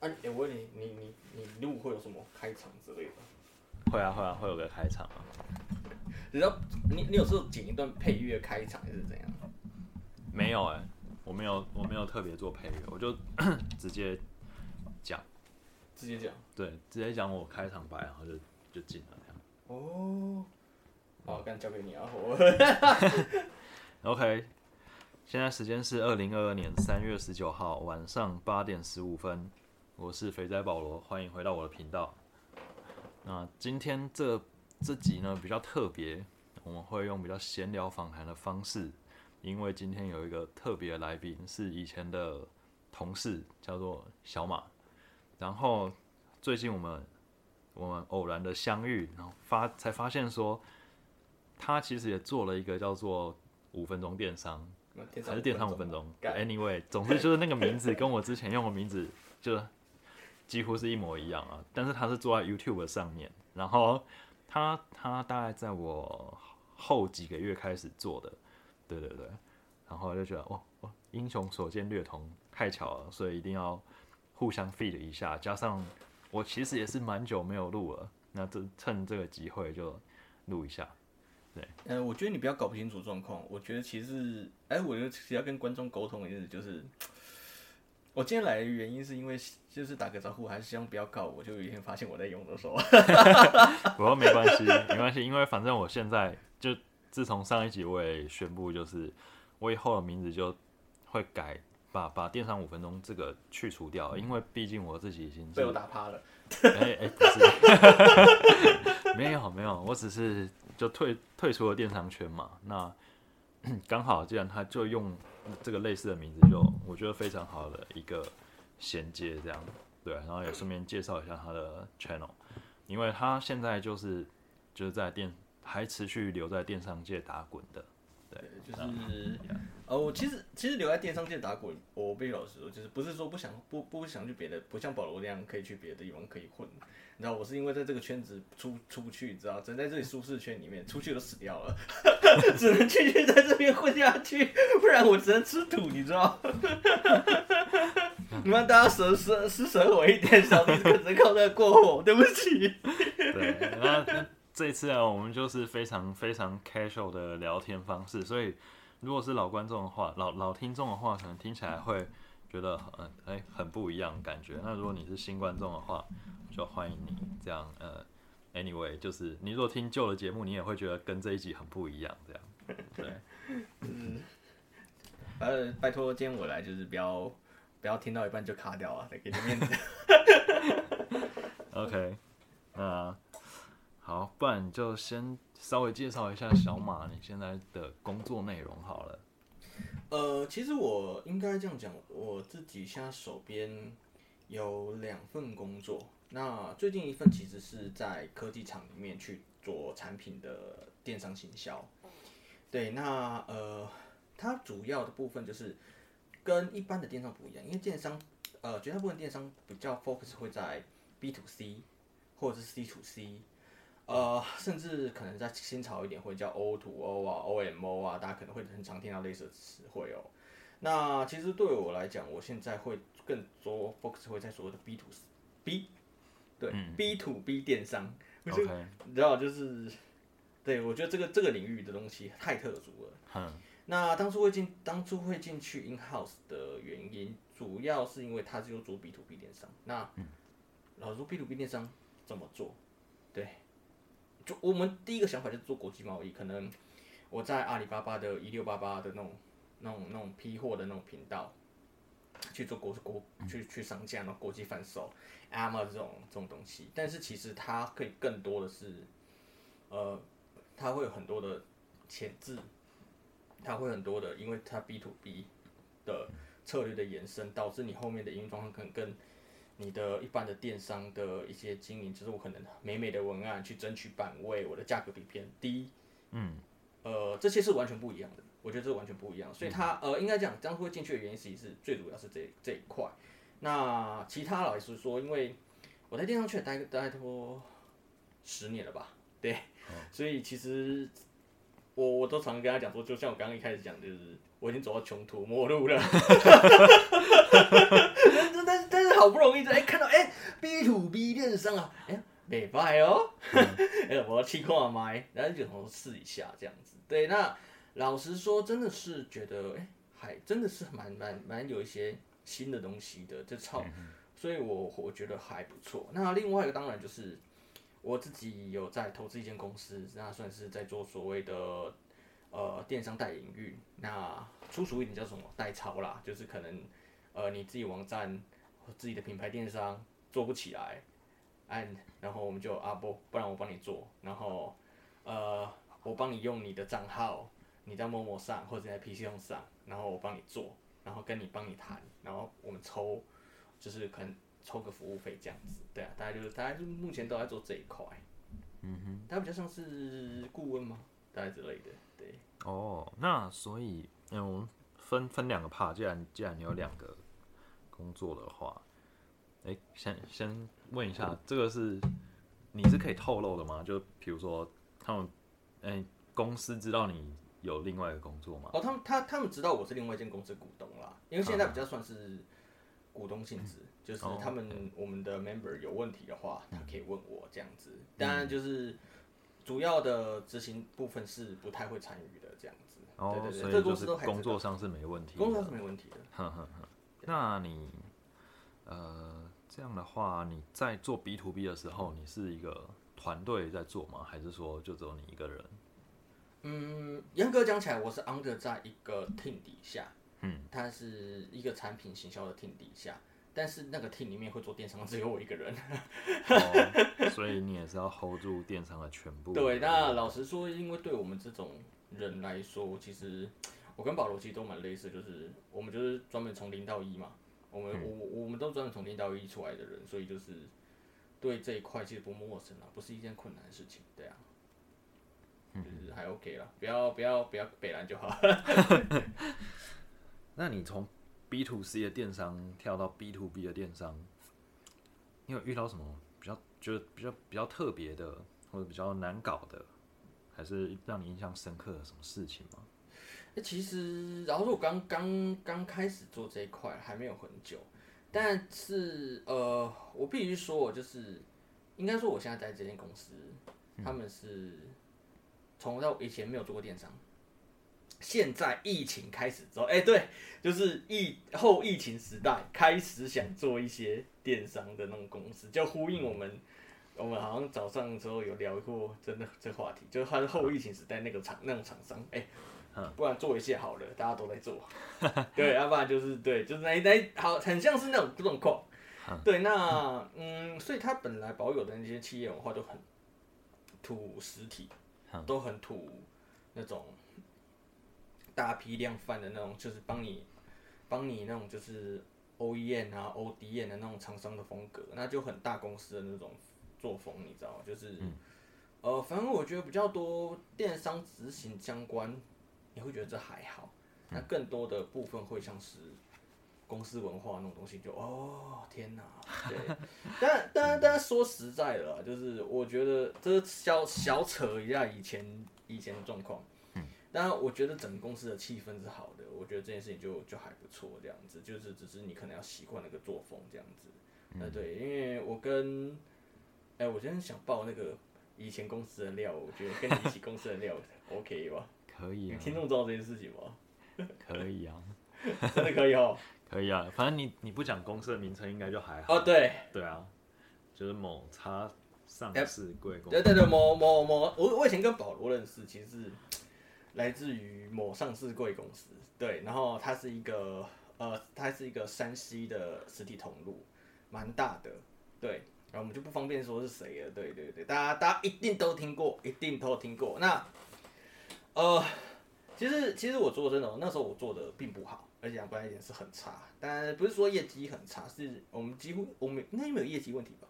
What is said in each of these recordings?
啊，哎、我问你，你你你录会有什么开场之类的？会啊会啊会有个开场啊，你知道，你你有时候剪一段配乐开场还是怎样？没有哎、我没有我没有特别做配乐，我就 直接讲，直接讲。对，直接讲我开场白，然后就就进了这样。哦，好，刚交给你啊，我 OK，现在时间是二零二二年三月十九号晚上八点十五分，我是肥仔保罗，欢迎回到我的频道。那今天这这集呢比较特别，我们会用比较闲聊访谈的方式，因为今天有一个特别的来宾是以前的同事，叫做小马。然后最近我们我们偶然的相遇，然后发才发现说，他其实也做了一个叫做五分钟电商，还是电商五分钟？Anyway，总之就是那个名字跟我之前用的名字就几乎是一模一样啊。但是他是做在 YouTube 上面，然后他他大概在我后几个月开始做的，对对对，然后就觉得哇哇，英雄所见略同，太巧了，所以一定要互相 feed 一下。加上我其实也是蛮久没有录了，那这趁这个机会就录一下。对，呃，我觉得你不要搞不清楚状况。我觉得其实，哎、我觉得其实要跟观众沟通的意思就是，我今天来的原因是因为就是打个招呼，还是希望不要告我。就有一天发现我在用的时候，不过没关系，没关系，因为反正我现在就自从上一集我也宣布，就是我以后的名字就会改，把把电商五分钟这个去除掉，因为毕竟我自己已经被我打趴了。哎哎、不是，没有没有，我只是就退退出了电商圈嘛。那 刚好既然他就用这个类似的名字就，我觉得非常好的一个衔接，这样对，然后也顺便介绍一下他的 channel，因为他现在就是就是在电还持续留在电商界打滚的，对，就是，呃，我其实其实留在电商界打滚，我必须老实说，就是不是说不想不不想去别的，不像保罗那样可以去别的地方可以混。你知道，我是因为在这个圈子出出不去，你知道，只能在这里舒适圈里面，出去都死掉了，只能继续在这边混下去，不然我只能吃土，你知道。你们大家舍舍施舍我一点，小弟只能靠这过活，对不起。对，那这次啊，我们就是非常非常 casual 的聊天方式，所以如果是老观众的话，老老听众的话，可能听起来会觉得很哎、很不一样感觉。那如果你是新观众的话，就欢迎你这样呃，anyway，就是你如果听旧的节目，你也会觉得跟这一集很不一样，这样 对。呃，拜托，今天我来就是不要不要听到一半就卡掉啊，得给点面子。OK，那好，不然就先稍微介绍一下小马你现在的工作内容好了。呃，其实我应该这样讲，我自己现在手边有两份工作。那最近一份其实是在科技厂里面去做产品的电商行销。对，那呃，它主要的部分就是跟一般的电商不一样，因为电商呃绝大部分电商比较 focus 会在 B to C 或者是 C to C。呃，甚至可能在新潮一点会叫 O to O 啊、OMO 啊，大家可能会很常听到类似的词汇哦。那其实对我来讲，我现在会更多 focus 会在所谓的 B to B，对、B to B 电商，我就 OK，你知道，就是对我觉得这个这个领域的东西太特殊了。嗯那当初会进当初会进去 in house 的原因，主要是因为它只有做 B to B 电商。那、老实说 B to B 电商怎么做？对，就我们第一个想法就是做国际贸易，可能我在阿里巴巴的一六八八的那种那种那种批货的那种频道去做国国去去上架，然后国际贩售 Amazon 这种这种东西。但是其实它可以更多的是，呃，它会有很多的潜质。它会很多的，因为它 B to B 的策略的延伸，导致你后面的营运状况可能跟你的一般的电商的一些经营，就是我可能美美的文案去争取版位，我的价格比别人低，嗯，呃，这些是完全不一样的，我觉得这是完全不一样，所以他呃应该讲当初会进去的原因，其实是最主要是这这一块。那其他老实说，因为我在电商圈待待多十年了吧，对，所以其实我我都常跟他讲说，就像我刚刚一开始讲，就是我已经走到穷途末路了。但是但是但是好不容易就哎看到哎 B to B 电商啊，哎没败哦，哎我要去看麦，然后就想试一下这样子。对，那老实说，真的是觉得哎还真的是蛮蛮蛮有一些新的东西的，这超，所以我我觉得还不错。那另外一个当然就是我自己有在投资一间公司，那算是在做所谓的。呃，电商代营运，那粗俗一点叫什么代抄啦，就是可能，呃，你自己网站自己的品牌电商做不起来，按，然后我们就啊不，不然我帮你做，然后，呃，我帮你用你的账号，你在陌陌上或者在 PC 用上，然后我帮你做，然后跟你帮你谈，然后我们抽，就是可能抽个服务费这样子，对啊，大家就是大家就目前都在做这一块，嗯哼，他比较像是顾问吗？大概之类的。对哦，那所以，嗯，我们分分两个 part。既然既然你有两个工作的话，哎，先先问一下，这个是你是可以透露的吗？就比如说他们，哎，公司知道你有另外一个工作吗？哦，他们他他们知道我是另外一间公司股东啦，因为现在比较算是股东性质，就是他们我们的 member 有问题的话，他可以问我这样子。当然就是。主要的执行部分是不太会参与的，这样子。哦，对对对，这公司都工作上是没问题，工作上是没问题的。哼哼哼。那你，呃，这样的话，你在做 B to B 的时候，你是一个团队在做吗？还是说就只有你一个人？嗯，严格讲起来，我是 under 在一个 team 底下，嗯，它是一个产品行销的 team 底下。但是那个 team 里面会做电商只有我一个人，所以你也是要 hold 住电商的全部。对，那老实说，因为对我们这种人来说，其实我跟保罗其实都蛮类似，就是我们就是专门从零到一嘛，我们我我们都专门从零到一出来的人，所以就是对这一块其实不陌生啊，不是一件困难的事情，对啊，就是还 OK 啦，不要不要不要北蓝就好。那你从 B to C 的电商跳到 B to B 的电商，你有遇到什么比较觉得比较比较特别的，或者比较难搞的，还是让你印象深刻的什么事情吗？那其实，然后说我刚刚刚开始做这一块还没有很久，但是呃，我必须说，我就是应该说，我现在在这间公司，他们是从到以前没有做过电商。现在疫情开始之后，哎，对，就是疫后疫情时代开始想做一些电商的那种公司，就呼应我们，我们好像早上的时候有聊过，真的这话题，就是他是后疫情时代那个厂那种厂商，哎，不然做一些好了，大家都在做，对，要不然就是对，就是那那好，很像是那种状况，对，那嗯，所以他本来保有的那些企业文化就很土实体，都很土那种。大批量贩的那种，就是帮你，帮你那种就是 OEM 啊、ODM 的那种厂商的风格，那就很大公司的那种作风，你知道吗？就是，呃，反正我觉得比较多电商执行相关，你会觉得这还好，那更多的部分会像是公司文化那种东西，就哦天哪，对，但但但说实在的，就是我觉得这小小扯一下以前以前的状况。当然，我觉得整个公司的气氛是好的，我觉得这件事情就就还不错，这样子，就是只是你可能要习惯那个作风这样子。呃，对，因为我跟，哎，我今天想爆那个以前公司的料，我觉得跟你一起公司的料 OK 吧？可以啊。听众知道这件事情吗？可以啊，真的可以哦。可以啊，反正你你不讲公司的名称，应该就还好。哦，对。对啊，就是某叉上市贵公司。对对对，某某某，我我以前跟保罗认识，其实是。来自于某上市贵公司，对，然后它是一个呃，它是一个山西的实体通路，蛮大的，对，然后我们就不方便说是谁了，对对对，大家大家一定都听过，一定都听过。那呃，其实其实我做真的，那时候我做的并不好，而且讲白一点是很差，但不是说业绩很差，是我们几乎我们应该没有业绩问题吧？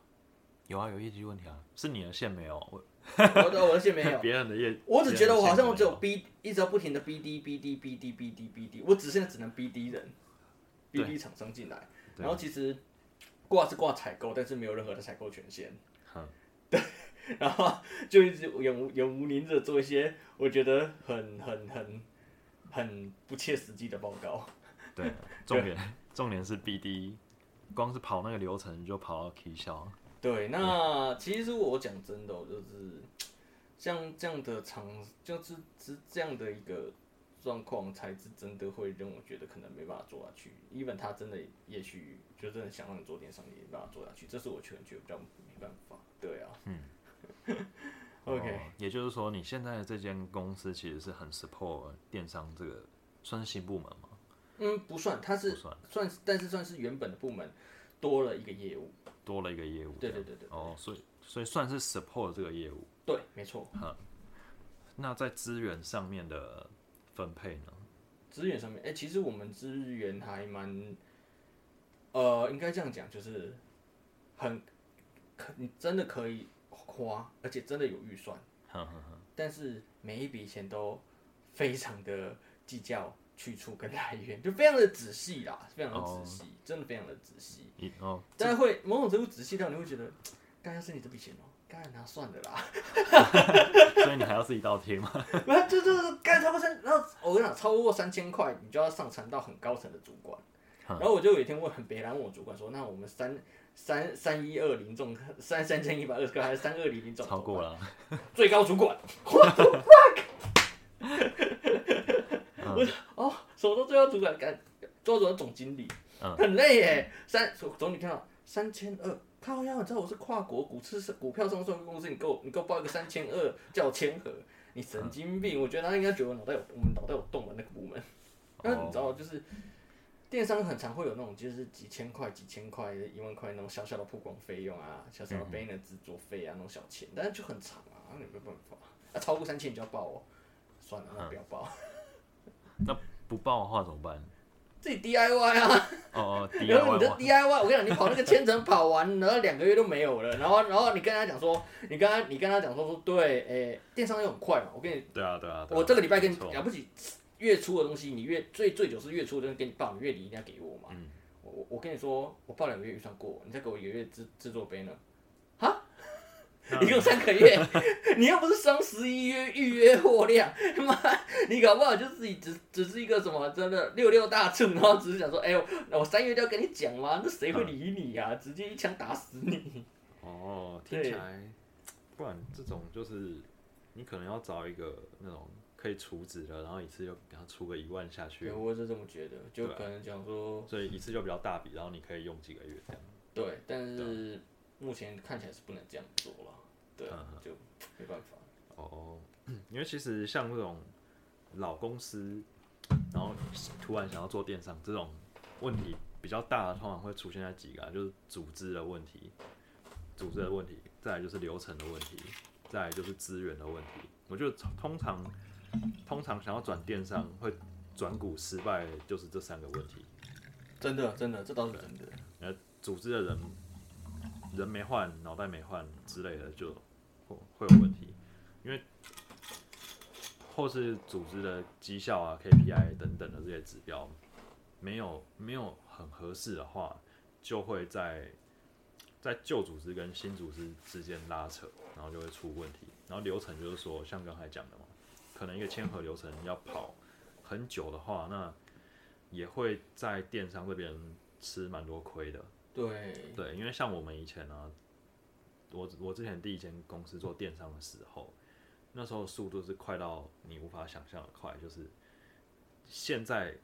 有啊，有业绩问题啊，是你的线没有我。我的我的线没有，别人的业，我只觉得我好像我只有 B，一直要不停的 BD BD BD BD BD，我只现在只能 BD 人，BD 厂商进来，然后其实挂是挂采购，但是没有任何的采购权限，对，然后就一直永无永无宁日做一些我觉得很很很很不切实际的报告，对，重点重点是 BD 光是跑那个流程就跑到 K 笑。对，那其实我讲真的、哦，就是像这样的场，就是是这样的一个状况，才是真的会让我觉得可能没办法做下去。even 他真的也许就真的想让你做电商，也没办法做下去，这是我个人觉得比较没办法。对啊，嗯，OK，、哦也就是说，你现在的这间公司其实是很 support 电商这个算是新部门吗？嗯，不算，它是算算是，但是算是原本的部门多了一个业务。多了一个业务。对对对对哦，所以所以算是 support 这个业务。对，没错。那在资源上面的分配呢？资源上面，哎、其实我们资源还蛮，呃，应该这样讲，就是很可，你真的可以花，而且真的有预算，哼哼哼，但是每一笔钱都非常的计较去处跟来源，就非常的仔细啦，非常的仔细，真的非常的仔细。一哦，但是会某种程度仔细到你会觉得，干要是你这笔钱哦、干那算了啦。所以你还要自己倒贴吗？然后就就是干超过三，然后我跟你讲，超过三千块，你就要上传到很高层的主管。然后我就有一天问很北兰问我主管说，那我们三三三一二零中三三千一百二十个还是三二零零中？超过了，最高主管，what the fuck？我就哦，什么都最后主管干，最高主管总经理，嗯很累耶。三总理看到三千二，靠呀！你知道我是跨国股市股票上市公司，你给我你给我报一个三千二叫我签合，你神经病！我觉得他应该觉得我脑袋有我们脑袋有洞的那个部门。但是你知道，就是电商很常会有那种就是几千块、几千块、一万块那种小小的曝光费用啊，小小的 banner 制作费啊那种小钱，但是就很长啊，那你没办法。啊，超过三千你就要报哦。算了，那不要报，那不报的话怎么办？自己 DIY 啊。哦哦 然后你的，DIY 我跟你讲，你跑那个千层跑完，然后两个月都没有了，然后然后你跟他讲说，你跟他你跟他讲说说对，诶、电商又很快嘛，我跟你，对啊对啊，对啊我这个礼拜跟你没错了不起，月初的东西，你月最最久是月初的东西给你报，你月底一定要给我嘛。我我跟你说，我报两个月预算过，你再给我一个月制制作杯呢？哈？你给我三个月，你又不是双十一约预约货量，妈，你搞不好就自己只只是一个什么真的六六大顺，然后只是想说，哎呦，我三月就要跟你讲嘛，那谁会理你呀、直接一枪打死你。哦，听起来，不然这种就是你可能要找一个那种可以储值的，然后一次就给他出个一万下对，去，我是这么觉得，就可能讲说，所以一次就比较大笔，然后你可以用几个月这样。对，但是目前看起来是不能这样做了，对啊，就没办法。哦，因为其实像这种老公司，然后突然想要做电商这种问题比较大的，通常会出现在几个、啊，就是组织的问题，组织的问题，再来就是流程的问题，再来就是资源的问题。我觉得通常通常想要转电商会转股失败，就是这三个问题。真的，真的，这倒是真的。呃，组织的人人没换，脑袋没换之类的，就会会有问题，因为或是组织的绩效啊、KPI 等等的这些指标没有没有很合适的话，就会在在旧组织跟新组织之间拉扯，然后就会出问题。然后流程就是说，像刚才讲的嘛，可能一个签合流程要跑很久的话，那也会在电商这边吃蛮多亏的。对，对，因为像我们以前呢、我我之前第一间公司做电商的时候，那时候速度是快到你无法想象的快，就是现在，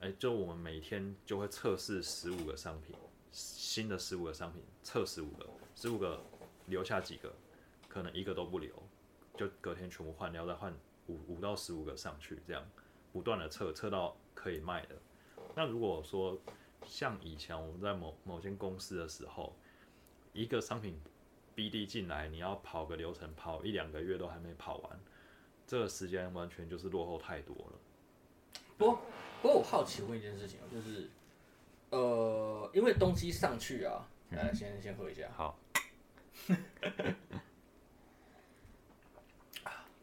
哎、就我们每天就会测试十五个商品，新的十五个商品测十五个，十五个留下几个，可能一个都不留，就隔天全部换掉，再换五五到十五个上去，这样不断的测，测到可以卖的。那如果说像以前我们在某某间公司的时候，一个商品 BD 进来，你要跑个流程，跑一两个月都还没跑完，这个时间完全就是落后太多了。不过不过我好奇问一件事情哦，就是呃，因为东西上去啊，来先先喝一下。好，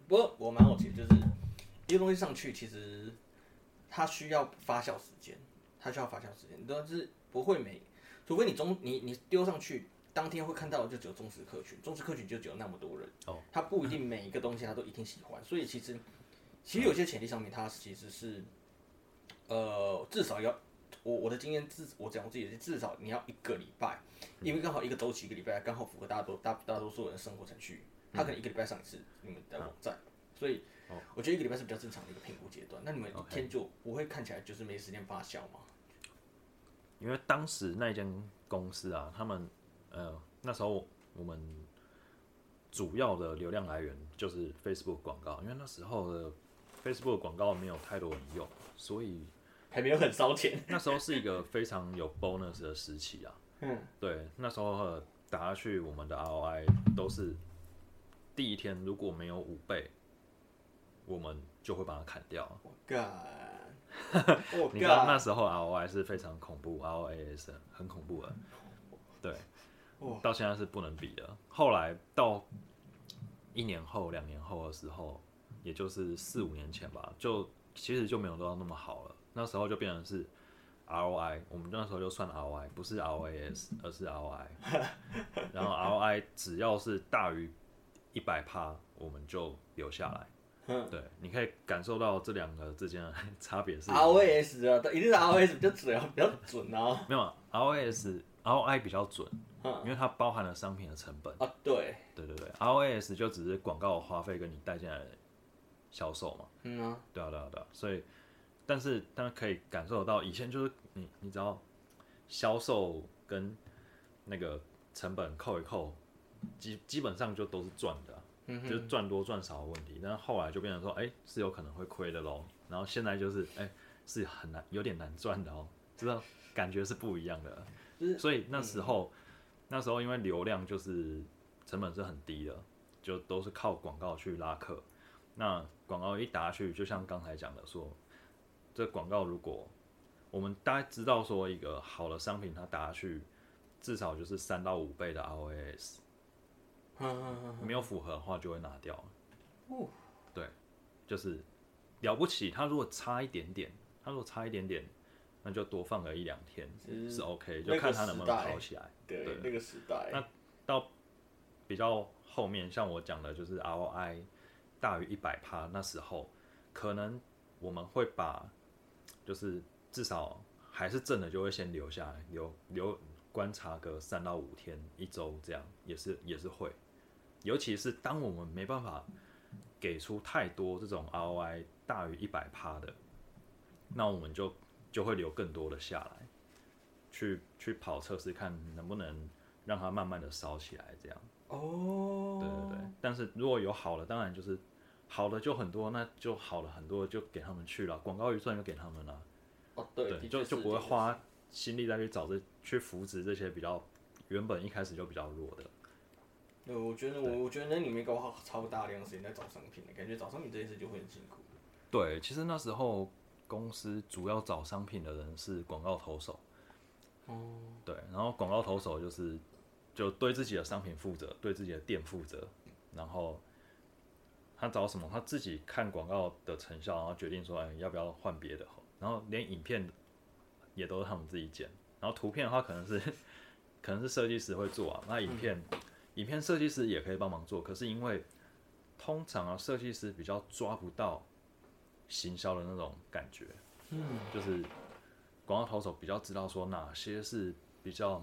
不过我蛮好奇，就是一个东西上去，其实它需要发酵时间，它需要发酵时间，但是不会每，除非你中你你丢上去，当天会看到的就只有忠实客群，忠实客群就只有那么多人，哦，他不一定每一个东西他都一定喜欢，所以其实其实有些潜力上面，它其实是呃至少要我我的经验至我讲我自己的，至少你要一个礼拜，因为刚好一个周期一个礼拜刚好符合大多大大多数人的生活程序，他可能一个礼拜上一次你们的网站，所以我觉得一个礼拜是比较正常的一个评估阶段。那你们一天就不会看起来就是没时间发酵吗？因为当时那间公司啊，他们呃那时候我们主要的流量来源就是 Facebook 广告，因为那时候的 Facebook 广告没有太多人用，所以还没有很烧钱。那时候是一个非常有 bonus 的时期啊。嗯，对，那时候呃打下去，我们的 ROI 都是第一天如果没有五倍，我们就会把它砍掉。我 God！你知道那时候 ROI 是非常恐怖，ROAS 很恐怖的，对，到现在是不能比的。后来到一年后、两年后的时候，也就是四五年前吧，就其实就没有做到那么好了。那时候就变成是 ROI，我们那时候就算 ROI，不是 ROAS，而是 ROI。然后 ROI 只要是大于一百趴，我们就留下来。对，你可以感受到这两个之间的 差别是 ROS 啊，一定是 ROS 比较准啊，比较准啊。没有 ROS ROI 比较准，因为它包含了商品的成本啊。对，对对对，ROS 就只是广告花费跟你带进来的销售嘛。嗯啊，对啊对啊对啊，所以，但是大家可以感受得到，以前就是你你只要销售跟那个成本扣一扣，基基本上就都是赚的。就是赚多赚少的问题，但后来就变成说，哎，是有可能会亏的喽。然后现在就是，哎，是很难，有点难赚的哦，知道感觉是不一样的。所以那时候，那时候因为流量就是成本是很低的，就都是靠广告去拉客。那广告一打去，就像刚才讲的说，这广告如果我们大家知道说一个好的商品，它打下去至少就是三到五倍的 ROAS。没有符合的话就会拿掉。哦，对，就是了不起。它如果差一点点，它如果差一点点，那就多放个一两天是 OK，就看他能不能跑起来。对，那个时代。那到比较后面，像我讲的，就是 ROI 大于一百趴，那时候可能我们会把，就是至少还是正的，就会先留下来，留留观察个三到五天、一周这样，也是也是会。尤其是当我们没办法给出太多这种 ROI 大于一百趴的，那我们就就会留更多的下来，去去跑测试，看能不能让它慢慢的烧起来，这样。哦。对对对。但是如果有好的，当然就是好的就很多，那就好了很多，就给他们去了，广告预算就给他们了。哦，对。就就不会花心力再去找这去扶植这些比较原本一开始就比较弱的。对，我觉得我我觉得那里面搞好超大量时间在找商品的感觉，找商品这件事就会很辛苦。对，其实那时候公司主要找商品的人是广告投手。哦。对，然后广告投手就是就对自己的商品负责，对自己的店负责，然后他找什么，他自己看广告的成效，然后决定说，哎，要不要换别的。然后连影片也都是他们自己剪，然后图片的话，可能是可能是设计师会做啊，那影片。影片设计师也可以帮忙做，可是因为通常啊，设计师比较抓不到行销的那种感觉，嗯，就是广告投手比较知道说哪些是比较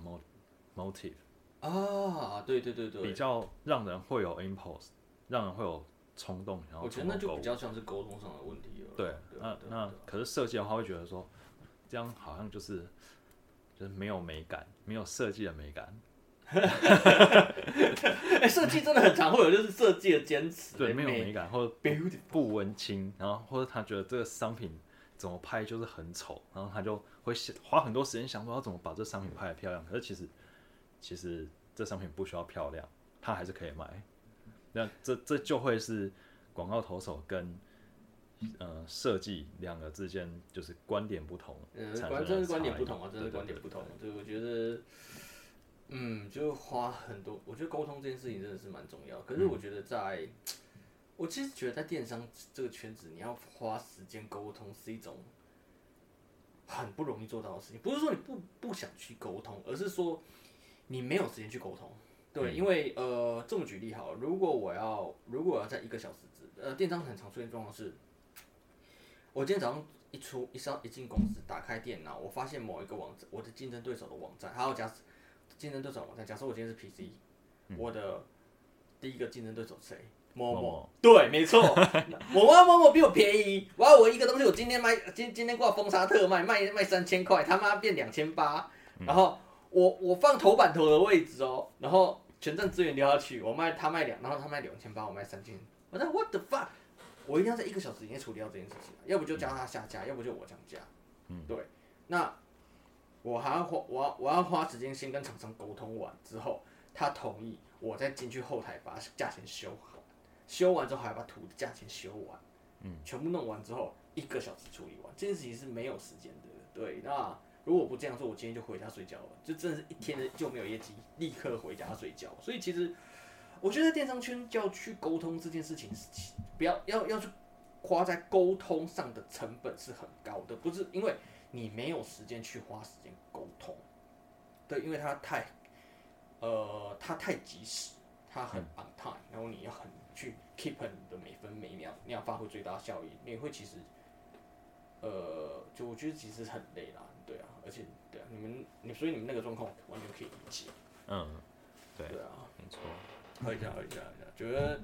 motive 啊，对对对对，比较让人会有 impulse，让人会有冲动，然后我觉得那就比较像是沟通上的问题了。对，那那可是设计的话会觉得说，这样好像就是就是没有美感，没有设计的美感。哎，设计真的很常会有，就是设计的坚持，对，没有美感，或者不温馨，然后或者他觉得这个商品怎么拍就是很丑，然后他就会花很多时间想说要怎么把这商品拍的漂亮。可是其实，其实这商品不需要漂亮，他还是可以卖。那这这就会是广告投手跟呃设计两个之间就是观点不同，嗯，真是观点不同啊，真是观点不同。对我觉得。嗯，就花很多。我觉得沟通这件事情真的是蛮重要。可是我觉得在，我其实觉得在电商这个圈子，你要花时间沟通是一种很不容易做到的事情。不是说你不不想去沟通，而是说你没有时间去沟通。对，因为呃，这么举例好，如果我要如果我要在一个小时之，呃，电商很常出现状况是，我今天早上一出一上一进公司，打开电脑，我发现某一个网站，我的竞争对手的网站，还有假设竞争对手网站，假设我今天是 PC，、我的第一个竞争对手谁？某某。某某，对，没错，我要某某比我便宜，我要我一个东西，我今天卖今今天挂封杀特卖，卖卖三千块，他妈变两千八，然后我我放头版头的位置哦，然后全站资源丢下去，我卖他卖两，然后他卖两千八，我卖三千，我说 what the fuck，我一定要在一个小时以内处理掉这件事情，要不就叫他下架，要不就我降价，嗯，对，那我还要花我要我要花时间先跟厂商沟通完之后，他同意，我再进去后台把价钱修好，修完之后还要把图的价钱修完，嗯，全部弄完之后一个小时处理完，这件事情是没有时间的，对，那。如果不这样做，我今天就回家睡觉了，就真的是一天的就没有业绩，立刻回家睡觉。所以其实我觉得电商圈就要去沟通这件事情，是其不要要要去花在沟通上的成本是很高的，不是因为你没有时间去花时间沟通，对，因为它太呃它太及时，它很 on time，然后你要很去 keep 你的每分每秒，你要发挥最大效益，你会其实呃就我觉得其实很累啦，对啊，而且对啊，你们你所以你们那个状况完全可以理解，嗯，对，对啊。没错。喝一下，喝一下，喝一下，觉得，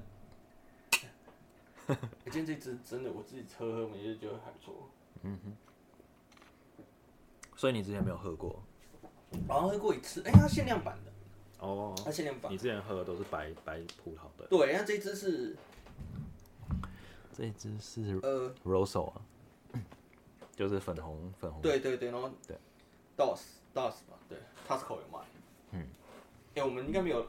欸今天这支真的我自己喝喝，我觉得觉得还不错。所以你之前没有喝过好像喝过一次，哎、它限量版的，哦？它限量版。你之前喝的都是白白葡萄的，对，那这支是这支是呃，Rosso 啊，就是粉红粉红。对对对，然后对，DOS DOS 吧，对，Costco 有卖。嗯。哎、我们应该没有，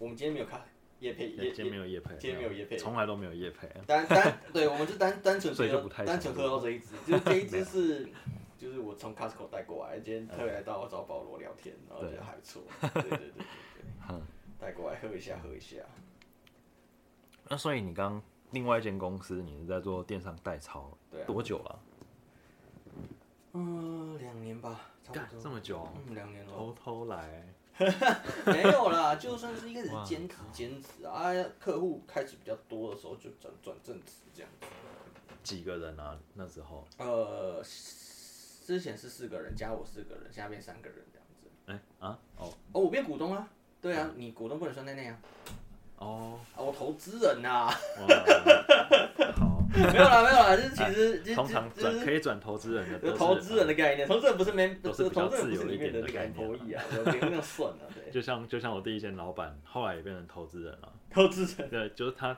我们今天没有看叶配叶今天没有叶配，今天没有叶配从来都没有叶配。单单对，我们就单单纯 所以就喝不太单纯喝到这一支，就是这一支是，就是我从 Costco 带过来，今天特别来到找保罗聊天，然后觉得还不错，对对对对对，带过来喝一下喝一下。那所以你刚另外一间公司，你是在做电商代操，对啊多久了？嗯，两年吧，差不多。这么久，嗯，两年了。偷偷来。没有啦，就算是一开始兼职兼职啊，客户开始比较多的时候就转转正职这样子。几个人啊？那时候？呃，之前是四个人，加我四个人，现在变三个人这样子。哎、啊哦哦，我变股东啊。对啊，你股东不能算在内啊。哦，啊，我投资人呐、哇好。没有啦，没有啦，就是其实就通常转可以转投资人的投资人的概念，投资人不是没，都是比较投资人不是里自由一点的面的那个概念啊，我别那样算啊，对，就像就像我第一间老板，后来也变成投资人了。投资人对，就是他，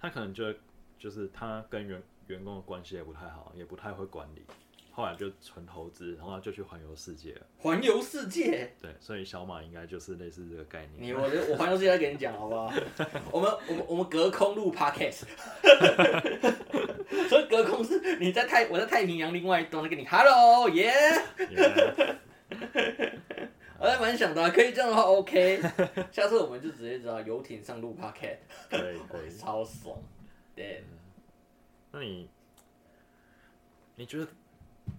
他可能就就是他跟员员工的关系也不太好，也不太会管理，后来就纯投资，然后就去环游世界了。环游世界，对，所以小马应该就是类似这个概念。你我我环游世界再跟你讲好不好？我们我们我们隔空录 podcast，所以隔空是你在太我在太平洋另外一端跟你 hello 耶、也 我还蛮想的啊、可以这样的话 OK，下次我们就直接知道游艇上录 podcast，可以可以。超爽，对。那你你觉得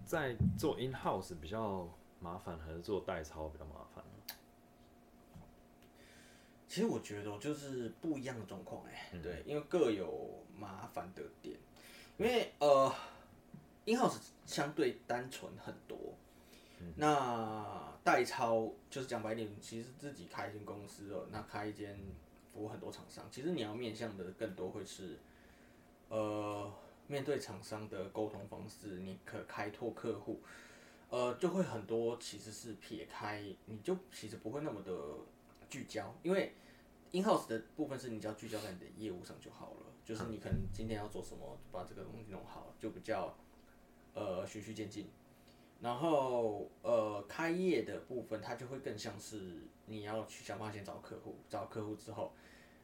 在做 in house 比较麻烦，还是做代操比较麻烦？其实我觉得就是不一样的状况哎，嗯。对，因为各有麻烦的点，因为呃，in house 相对单纯很多，嗯。那代操就是讲白点，其实自己开一间公司哦，那开一间服务很多厂商，其实你要面向的更多会是呃面对厂商的沟通方式，你可开拓客户，呃，就会很多其实是撇开，你就其实不会那么的聚焦，因为 in house 的部分是你只要聚焦在你的业务上就好了，就是你可能今天要做什么，把这个东西弄好，就比较呃循序渐进。然后呃开业的部分，它就会更像是你要去想办法先找客户，找客户之后，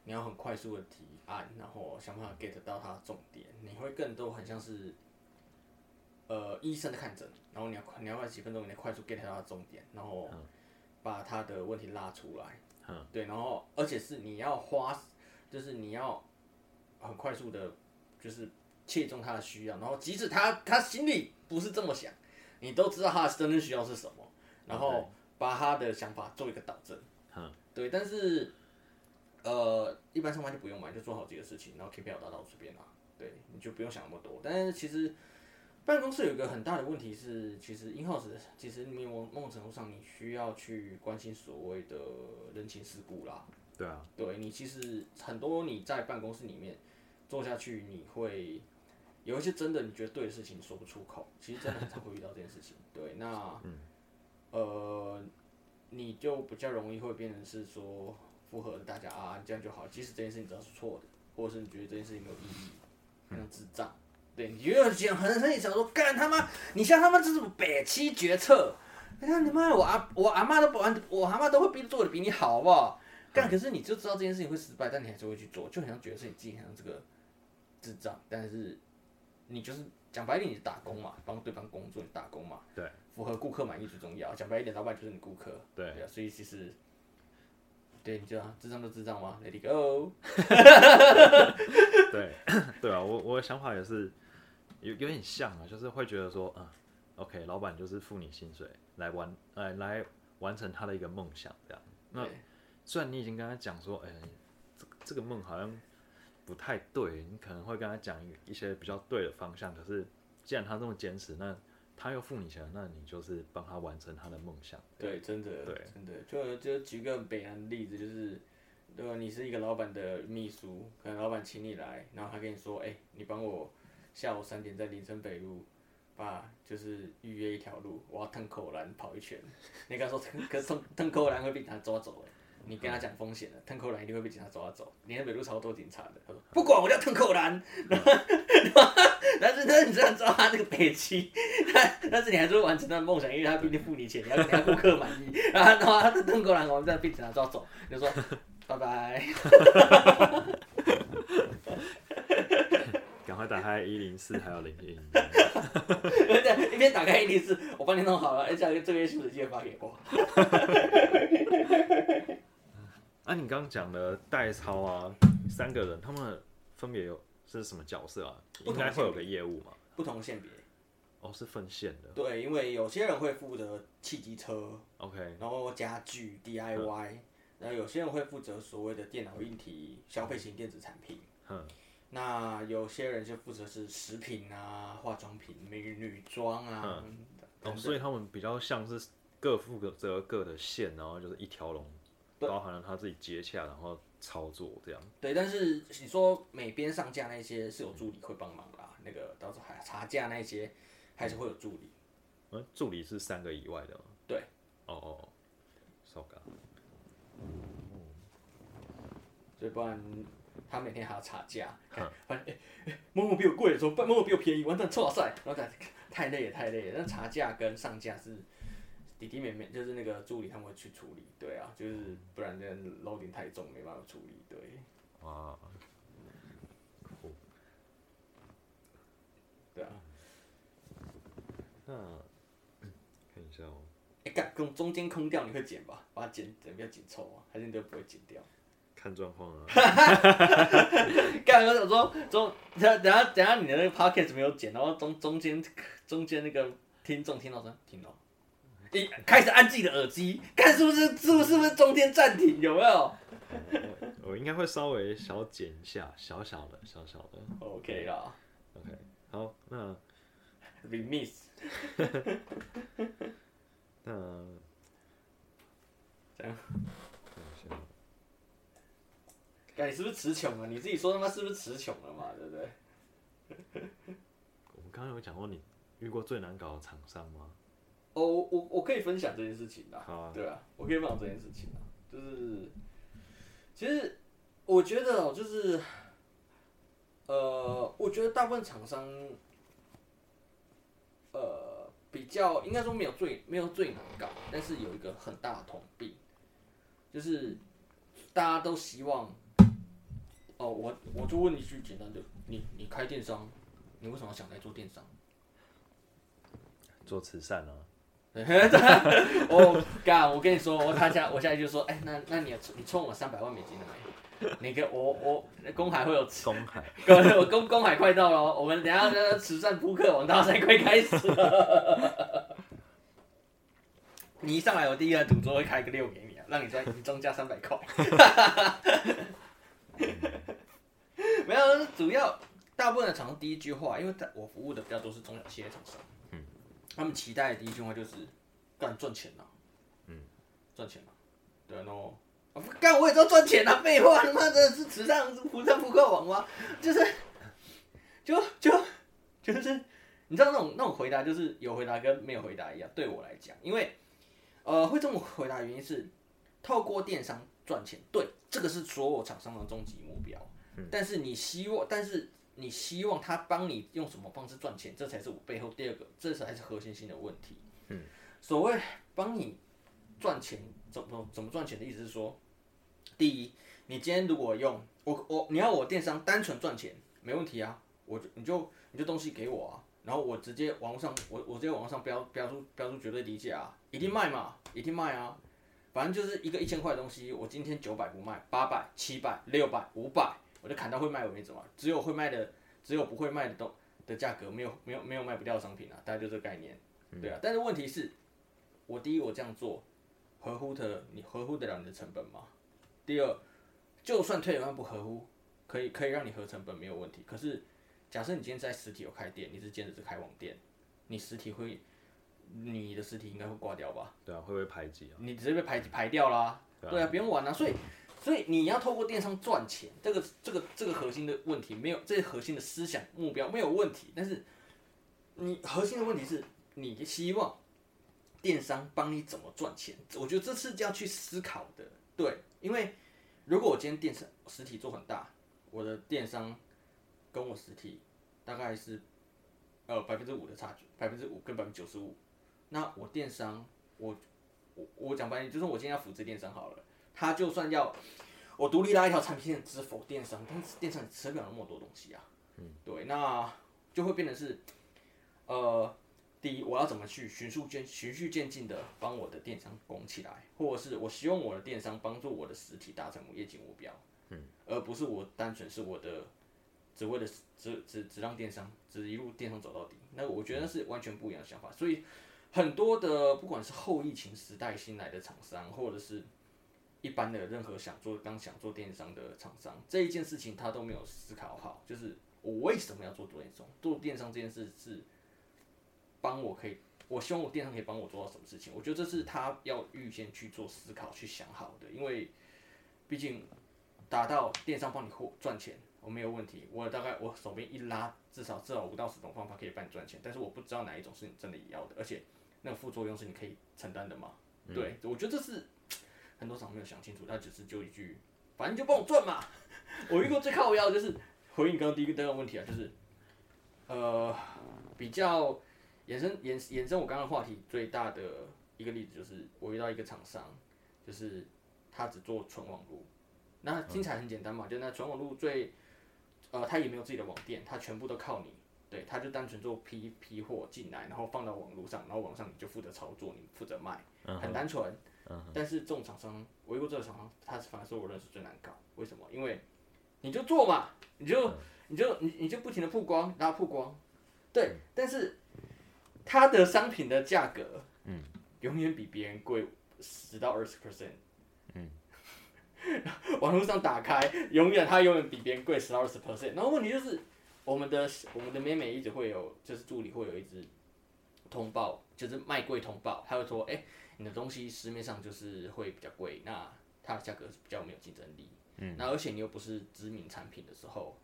你要很快速的提案，然后想办法 get 到它的重点，会更多很像是呃医生的看诊，然后你要快你要快几分钟以内快速 get 到他的重点，然后把他的问题拉出来，嗯。对，然后而且是你要花，就是你要很快速的，就是切中他的需要，然后即使他他心里不是这么想，你都知道他的真正需要是什么，然后把他的想法做一个导正，嗯，对，但是呃，一般上班就不用嘛，就做好自己的事情，然后 KPI 达到随便啦，对，你就不用想那么多。但是其实办公室有一个很大的问题是，其实 in house 其实你某某种程度上你需要去关心所谓的人情世故啦。对啊，对你其实很多你在办公室里面做下去，你会有一些真的你觉得对的事情说不出口，其实真的很常会遇到这件事情。对，那 呃，你就比较容易会变成是说附和大家啊，这样就好，即使这件事情知道是错的，或者是你觉得这件事情没有意义，像智障。对，你就要讲很很想说，干他妈，你像他妈这种北七决策，你看你妈，我阿我阿妈都不完，我阿妈都会比做的比你好，好不好？干，可是你就知道这件事情会失败，但你还是会去做，就好像觉得是你自己很像这个智障，但是你就是讲白一点，你是打工嘛，帮对方工作，你打工嘛，对，符合顾客满意最重要。讲白一点，老板就是你顾客，对啊，所以其实，对，你知道智障就智障嘛？Let it go。对 对啊，我我的想法也是有有点像啊，就是会觉得说，嗯，OK，老板就是付你薪水来完，来，来完成他的一个梦想这样。那虽然你已经跟他讲说，哎、这这个梦好像不太对，你可能会跟他讲一些比较对的方向，可是既然他这么坚持，那他又付你钱，那你就是帮他完成他的梦想。对，真的，对真的，就就举个北南的例子，就是，对吧？你是一个老板的秘书，可能老板请你来，然后他跟你说，哎、你帮我下午三点在林森北路，把就是预约一条路，我要腾口栏跑一圈。你跟他说腾，可是腾腾口栏会被警察抓走，哎，你跟他讲风险了，腾口栏一定会被警察抓走。林森北路超多警察的，他说不管，我叫腾口栏。但是，但是你真的知道他那个北七，但 但是你还是会完成他的梦想，因为他毕竟付你钱，你要给他顾客满意。然后，然后他的登过来，我们在被警察抓走，你就说 拜拜。赶快打开一零四还有零一零。一边打开一零四，我帮你弄好了，而且这边是不是记得发给我？啊，你刚刚讲的代操啊，三个人他们分别有是什么角色啊？应该会有个业务嘛？不同性别，哦，是分线的。对，因为有些人会负责汽机车，OK，然后家具 DIY，然后有些人会负责所谓的电脑硬体、消费型电子产品。哼，那有些人就负责是食品啊、化妆品、美女装啊。哦，所以他们比较像是各负责各的线，然后就是一条龙，包含了他自己接洽，然后操作这样。对，但是你说每边上架那些是有助理会帮忙啦，那个到时候还查价那些还是会有助理。嗯，助理是三个以外的吗？对。哦哦，sauga。所以不然他每天还要查价，看，发现哎，某某比我贵，怎么办？某某比我便宜，完蛋，错赛，然后感太累了，太累了。那查价跟上架是弟弟妹妹，就是那个助理他们会去处理，对啊，就是不然这 loading 太重，没办法处理，对。哇，对啊，那看一下哦，哎、干，中中间空掉你会剪吧？把它剪剪比较紧凑啊，还是你都不会剪掉？看状况啊。干，我想说中，等下等下等下你的那个 podcast 没有剪，然后中中间中间那个听众听到说听到，一开始按自己的耳机，看是不是是不是是不是中间暂停有没有我应该会稍微小剪一下，小小的，小小的。？OK 啦 OK，好，那，remiss，那这样，看一下，干你是不是词穷了？你自己说他妈是不是词穷了嘛？对不对？我们刚刚有讲过你遇过最难搞的厂商吗？哦，我我我可以分享这件事情的。啊，对啊，我可以分享这件事情啊，就是其实我觉得哦，就是呃，我觉得大部分厂商呃比较应该说没有最没有最难搞，但是有一个很大的通病，就是大家都希望哦，我我就问你一句简单的，你你开电商，你为什么想来做电商？做慈善啊，哦，干！我跟你说，我他下我下来就说，哎、那那你你充我三百万美金了没？那个我我公海会有公海，各位，我公公海快到了哦，我们等一下那个慈善扑克王大赛快开始了。你一上来，我第一个赌桌会开个六给你啊，让你赚你中价三百块。没有，主要大大部分的厂商第一句话，因为在我服务的比较多是中小企业厂商，嗯，他们期待的第一句话就是干赚钱呐、嗯，赚钱呐、对啊，然后干我也知道赚钱啊，废话，他妈的是纸上浮上扑克网吗？就是就就就是你知道那种那种回答就是有回答跟没有回答一样，对我来讲，因为呃会这么回答的原因是透过电商赚钱，对，这个是所有厂商的终极目标。但是你希望，但是你希望他帮你用什么方式赚钱，这才是我背后第二个，这才是核心性的问题。嗯，所谓帮你赚钱，怎么怎么赚钱的意思是说，第一，你今天如果用我我你要我电商单纯赚钱，没问题啊，我就你就你就东西给我啊，然后我直接网络上我我直接网络上标标出标出绝对低价啊，一定卖嘛，一定卖啊。反正就是一个一千块的东西，我今天九百不卖，八百、七百、六百、五百，我就砍到会卖为止嘛。只有会卖的，只有不会卖的东的价格，没有没有没有卖不掉的商品啊，大概就这个概念，对啊。但是问题是，我第一我这样做合乎的，你合乎得了你的成本吗？第二，就算退一万不合乎，可以可以让你合成本没有问题。可是假设你今天在实体有开店，你是兼职是开网店，你实体会，你的实体应该会挂掉吧？对啊，会不会排挤啊？你直接被排排掉啦、对啊，不用玩啊。所以，所以你要透过电商赚钱，这个这个这个核心的问题没有，这些核心的思想目标没有问题。但是，你核心的问题是你希望电商帮你怎么赚钱？我觉得这是要去思考的。对，因为如果我今天电商实体做很大，我的电商跟我实体大概是呃百分之五的差距，百分之五跟百分之九十五。那我电商，我我我讲白点，就是我今天要扶持电商好了，他就算要我独立拉一条产品线只否电商，但是电商吃不了那么多东西啊。嗯，对，那就会变成是，呃，第一，我要怎么去循序渐循序渐进的帮我的电商拱起来，或者是我希望我的电商帮助我的实体达成我业绩目标，嗯，而不是我单纯是我的只为了只只只让电商只一路电商走到底，那我觉得那是完全不一样的想法，所以。很多的不管是后疫情时代新来的厂商，或者是一般的任何想做刚想做电商的厂商，这一件事情他都没有思考好，就是我为什么要做电商？做电商这件事是帮我可以，我希望我电商可以帮我做到什么事情？我觉得这是他要预先去做思考、去想好的，因为毕竟达到电商帮你获赚钱，我没有问题。我大概我手边一拉，至少至少五到十种方法可以帮你赚钱，但是我不知道哪一种是你真的要的，而且。那个副作用是你可以承担的嘛？对，我觉得这是很多厂没有想清楚，他只是就一句，反正就帮我赚嘛。我遇过最靠腰的就是回应刚刚第一个第二个问题啊，就是呃比较衍生衍衍生我刚刚话题最大的一个例子就是我遇到一个厂商，就是他只做纯网络，那听起来很简单嘛，就那纯网络最呃他也没有自己的网店，他全部都靠你。对，他就单纯做批批货进来，然后放到网络上，然后网上你就负责操作，你负责卖，很单纯。但是这种厂商，我遇过这个厂商，他反而是我认识最难搞。为什么？因为你就做嘛，你就你就你你就不停的曝光，然后曝光。对，但是他的商品的价格，嗯，永远比别人贵十到二十 percent。嗯，网络上打开，永远他永远比别人贵十到二十 percent。然后问题就是。我们的我们的妹妹一直会有，就是助理会有一直通报，就是卖贵通报，他会说，哎，你的东西市面上就是会比较贵，那它的价格是比较没有竞争力。嗯。那而且你又不是知名产品的时候，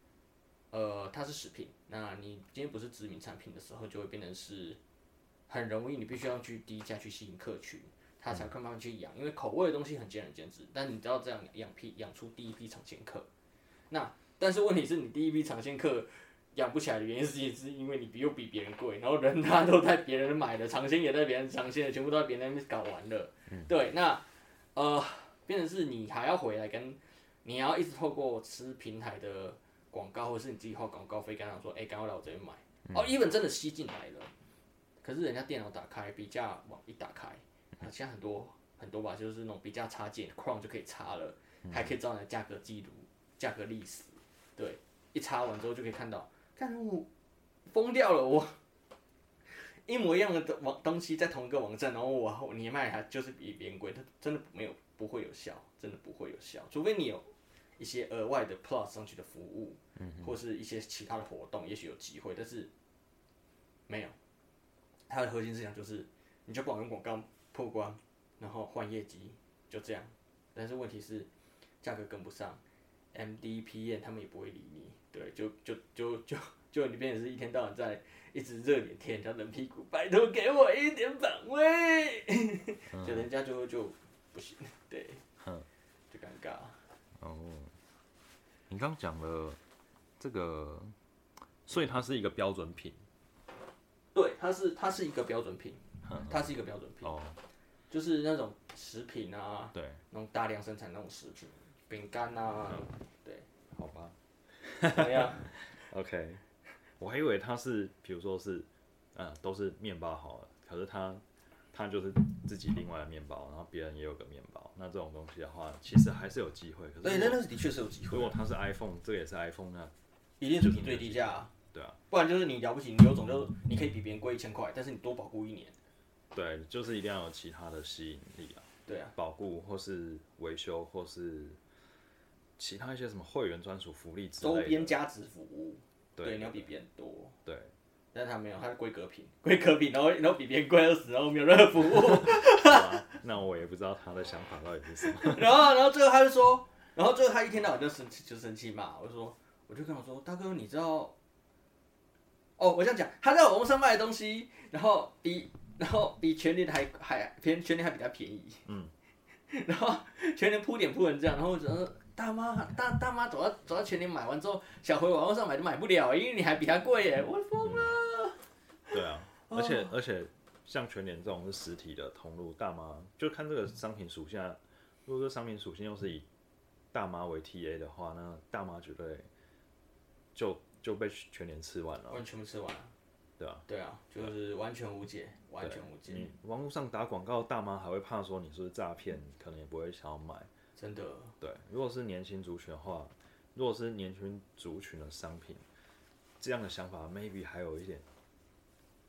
呃，它是食品，那你今天不是知名产品的时候，就会变成是很容易，你必须要去低价去吸引客群，它才会慢慢去养，因为口味的东西很见仁见智，但你只要这样养批养出第一批尝鲜客，那但是问题是你第一批尝鲜客。养不起来的原因是，是因为你比又比别人贵，然后人他都在别人买的，尝鲜也在别人尝鲜的，全部都在别人那边搞完了。对，那呃，变成是你还要回来跟，你要一直透过吃平台的广告，或是你自己花广告费跟他说，哎，赶快来我这边买。哦，一本真的吸进来了，可是人家电脑打开比价网一打开，现在很多很多吧，就是那种比价插件框就可以插了，还可以找你的价格记录、价格历史。对，一插完之后就可以看到。看我疯掉了，我 一模一样的网东西在同一个网站，然后我你卖它就是比别人贵，它真的没有不会有效，真的不会有效，除非你有一些额外的 plus 上去的服务，嗯，或是一些其他的活动，也许有机会，但是没有。它的核心思想就是，你就光用广告曝光，然后换业绩，就这样。但是问题是，价格跟不上，MDP 他们也不会理你，对，就就就就就你变成是一天到晚在一直热脸贴人家冷屁股，拜托给我一点反胃，就人家就就不行，对，就尴尬。哦，你刚讲了这个，所以它是一个标准品。对，它是它是一个标准品，它是一个标准品，哦，就是那种食品啊，对，那种大量生产那种食品，饼干啊，对，好吧，怎么样？OK，我还以为他是，比如说是，嗯，都是面包好了，可是他他就是自己另外的面包，然后别人也有个面包，那这种东西的话，其实还是有机会。可是，对，那那是的确是有机会。如果它是 iPhone，这个也是 iPhone，那一定是比最低价。对啊，不然就是你了不起，你有种就是你可以比别人贵一千块，但是你多保护一年。对，就是一定要有其他的吸引力啊。对啊，保护或是维修或是其他一些什么会员专属福利之类的周边加值服务。对，你要比别人多。对，但是他没有，他是规格品，规格品，然后然后比别人贵二十，然后没有任何服务。那我也不知道他的想法到底是什么。然后然后最后他就说，然后最后他一天到晚就生气，就生气嘛。我就说，我就跟我说，大哥，你知道？哦，我这样讲，他在网上卖的东西，然后比然后比全年还还偏全年还比较便宜，嗯，然后全年铺点铺成这样，然后我觉得大妈大大妈走到走到全年买完之后，想回网络上买都买不了，因为你还比他贵耶，我疯了。对啊，而且而且像全年这种是实体的通路，大妈就看这个商品属性，如果说商品属性又是以大妈为 TA 的话，那大妈绝对就。就被全年吃完了，完全部吃完了，对啊，对啊，就是完全无解，完全无解。你网络上打广告，大妈还会怕说你是诈骗，可能也不会想要买。真的，对，如果是年轻族群的话，如果是年轻族群的商品，这样的想法 maybe 还有一点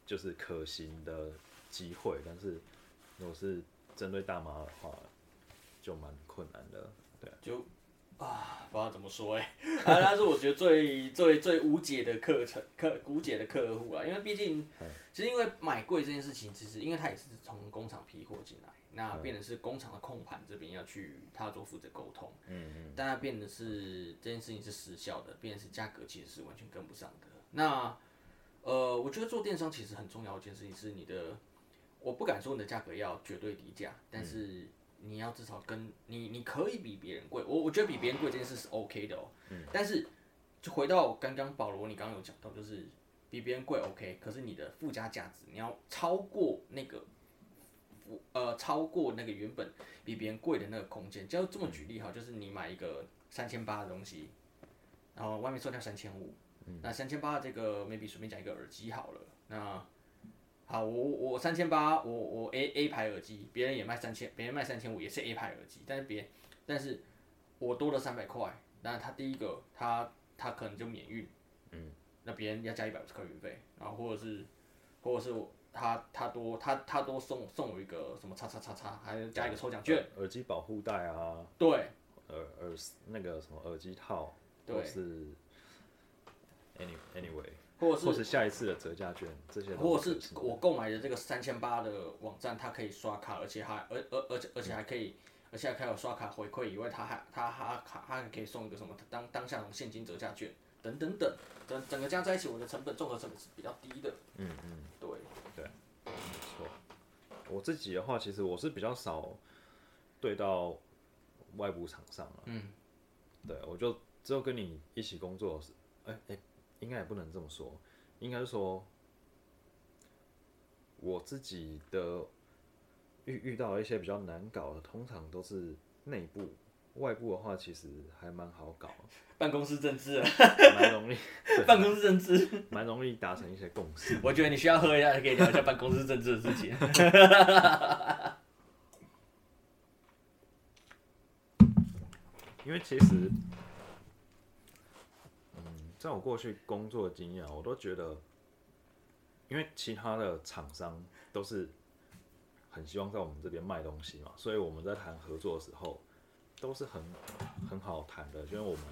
就是可行的机会，但是如果是针对大妈的话，就蛮困难的，对，就。啊，不知道怎么说哎，啊，他是我觉得最最最无解的课程客无解的客户啊，因为毕竟，其实因为买贵这件事情，其实因为他也是从工厂批货进来，那变的是工厂的控盘这边要去他做负责沟通，嗯嗯，但他变的是这件事情是时效的，变的是价格其实是完全跟不上的。那呃，我觉得做电商其实很重要一件事情是你的，我不敢说你的价格要绝对低价，但是。你要至少跟你，你可以比别人贵，我我觉得比别人贵这件事是 OK 的哦。嗯。但是，就回到刚刚保罗，你刚刚有讲到，就是比别人贵 OK，可是你的附加价值你要超过那个，呃，超过那个原本比别人贵的那个空间。就这么举例哈，就是你买一个三千八的东西，然后外面售价三千五，那三千八这个 maybe 随便讲一个耳机好了，那。好，我我三千八，我我 A A 牌耳机，别人也卖三千，别人卖三千五也是 A 牌耳机，但是别，但是我多了三百块，那他第一个他他可能就免运，嗯，那别人要加一百五十块运费，然后或者是或者是他他多他他多送送我一个什么叉叉叉叉，还加一个抽奖券，耳机保护带啊，对，耳耳那个什么耳机套，对，是，any anyway。或者是下一次的折价券，这些，或者是。我购买的这个三千八的网站，它可以刷卡，而且还而而而且而且还可以，而且还可以有刷卡回馈以外，它还它还卡它还可以送一个什么当当下种现金折价券等等等，整整个加在一起，我的成本综合成本是比较低的。嗯嗯，对对，没错。我自己的话，其实我是比较少对到外部厂商了。嗯，对我就只有跟你一起工作时，哎哎。应该也不能这么说，应该是说，我自己的遇遇到一些比较难搞的，通常都是内部，外部的话其实还蛮好搞。办公室政治，蛮容易。办公室政治，蛮容易达成一些共识。我觉得你需要喝一下，可以聊一下办公室政治的事情。因为其实。在我过去工作的经验，我都觉得，因为其他的厂商都是很希望在我们这边卖东西嘛，所以我们在谈合作的时候，都是很很好谈的，因为我们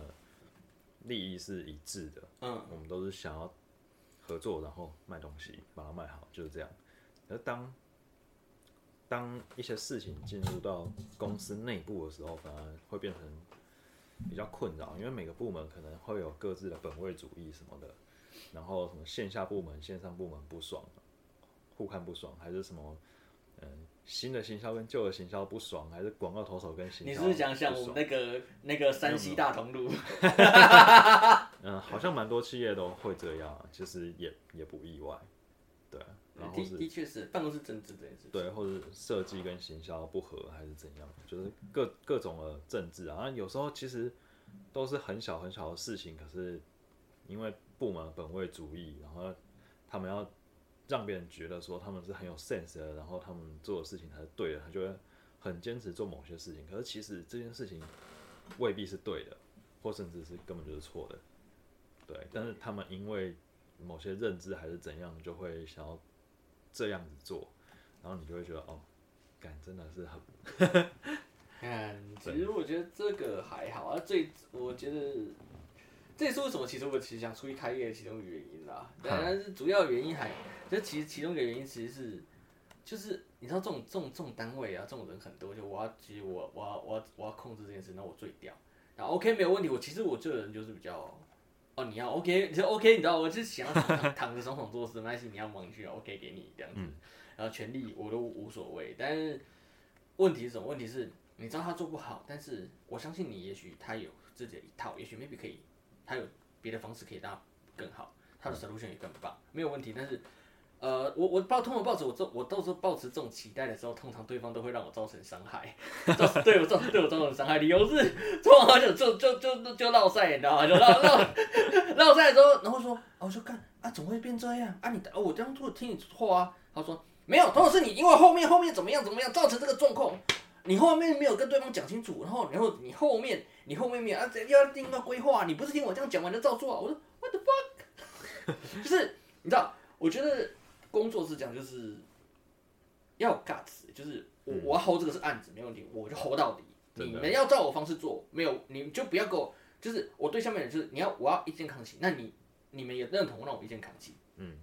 利益是一致的，嗯，我们都是想要合作，然后卖东西，把它卖好，就是这样。而当当一些事情进入到公司内部的时候，反而会变成比较困扰，因为每个部门可能会有各自的本位主义什么的，然后什么线下部门、线上部门不爽，互看不爽，还是什么嗯新的行销跟旧的行销不爽，还是广告投手跟行销你是不是讲像我们那个那个山西大同路？嗯，好像蛮多企业都会这样，啊，其实也也不意外，对，然后的的确是办公室政治这件事。对，或者设计跟行销不合还是怎样，就是各各种的政治啊，有时候其实都是很小很小的事情，可是因为部门本位主义，然后他们要让别人觉得说他们是很有 sense 的，然后他们做的事情才是对的，他就会很坚持做某些事情，可是其实这件事情未必是对的，或甚至是根本就是错的，对，但是他们因为某些认知还是怎样，就会想要这样子做，然后你就会觉得哦，感真的是很 看，其实我觉得这个还好啊。最我觉得这也是为什么，其实我其实想出去开业的其中一个原因啦。对，但是主要原因还，就其实其中一个原因其实是，就是你知道这种这种这种单位啊，这种人很多，就我要其实我我要我要我要控制这件事，那我最屌。然后 OK 没有问题，我其实我这个人就是比较。哦，你要 OK，你说 OK，你知道，我就是想要躺躺着爽爽做事，没关系，你要忙你去 OK 给你这样子，然后权利我都无所谓，但是问题是什么？问题是你知道他做不好，但是我相信你，也许他有自己的一套，也许 maybe 可以，他有别的方式可以让他更好，他的 solution 也更棒，没有问题。但是，呃，我我抱通常抱持我这我到时候抱持这种期待的时候，通常对方都会让我造成伤害，造对我造对我造成伤害，理由是通常就就就就就闹赛，你知道吗？就闹闹闹赛的时候，然后说，啊我说干啊，怎么会变这样啊？你哦，我当初听你话啊，他说没有，通常是你因为后面后面怎么样怎么样造成这个状况。你后面没有跟对方讲清楚，然后然后你后面你后面没有啊，要定要规划，你不是听我这样讲完就照做啊？我说 what the fuck，就是你知道，我觉得工作是这样，就是要有 guts，就是我我要 hold 这个是案子没问题，我就 hold 到底。你们要照我方式做，没有你就不要给我，就是我对下面人就是你要我要一肩扛起，那你你们也认同让我一肩扛起，嗯，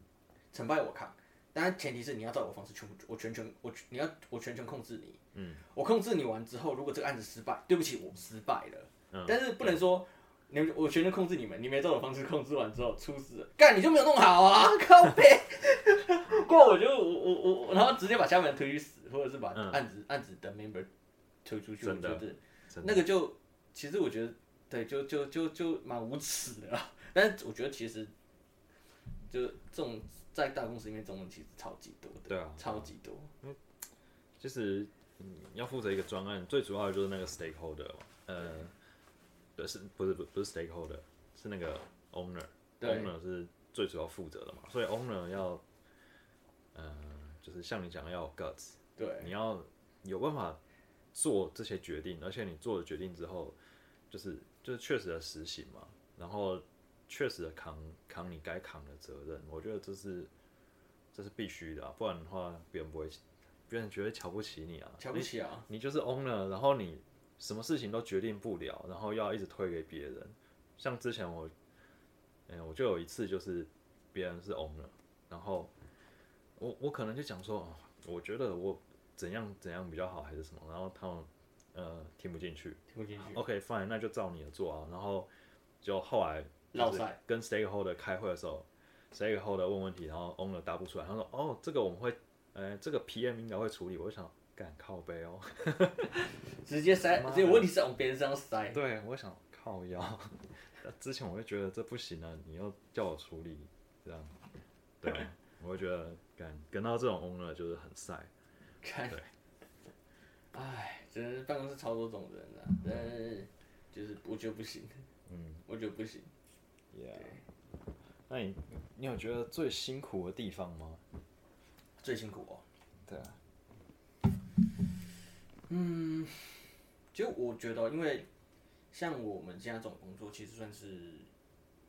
成败我扛，当然前提是你要照我方式全部我全权我你要我全权控制你，嗯，我控制你完之后，如果这个案子失败，对不起，我失败了，嗯但是不能说。你们我全权控制你们，你没照我方式控制完之后出事了，干你就没有弄好啊！靠背，过我就我我我，然后直接把下面人推去死，或者是把嗯案子、案子的 member 推出去，我觉得那个就其实我觉得对，就就就就蛮无耻的啦。但是我觉得其实就这种在大公司里面，这种其实超级多的，对啊，超级多。其实你要负责一个专案，最主要的就是那个 stakeholder，呃，对，是不是不不是 stakeholder，是那个 owner，owner 是最主要负责的嘛，所以 owner 要，呃，就是像你讲的要有 guts，对，你要有办法做这些决定，而且你做了决定之后，就是就是确实的实行嘛，然后确实的扛扛你该扛的责任，我觉得这是这是必须的、啊，不然的话别人不会，别人觉得瞧不起你啊，瞧不起啊，你就是 owner，然后你什么事情都决定不了，然后要一直推给别人。像之前我，嗯、我就有一次就是别人是 owner，然后我我可能就讲说，哦我觉得我怎样怎样比较好还是什么，然后他们呃听不进去。听不进去。OK fine，那就照你的做啊。然后就后来跟 stakeholder 开会的时候，stakeholder 问问题，然后 owner 答不出来，他说哦这个我们会，呃这个 PM 应该会处理。我就想干靠背哦。直接塞，直接问题是往别人身上塞。对，我想靠腰。之前我会觉得这不行啊，你又叫我处理这样，对啊，我会觉得干跟到这种 owner 就是很晒。看对，唉，真的是办公室超多种人啊，但是就是我觉得不行，嗯我觉得不行。，Yeah。那你你有觉得最辛苦的地方吗？最辛苦哦。对啊，嗯就我觉得，因为像我们现在这种工作，其实算是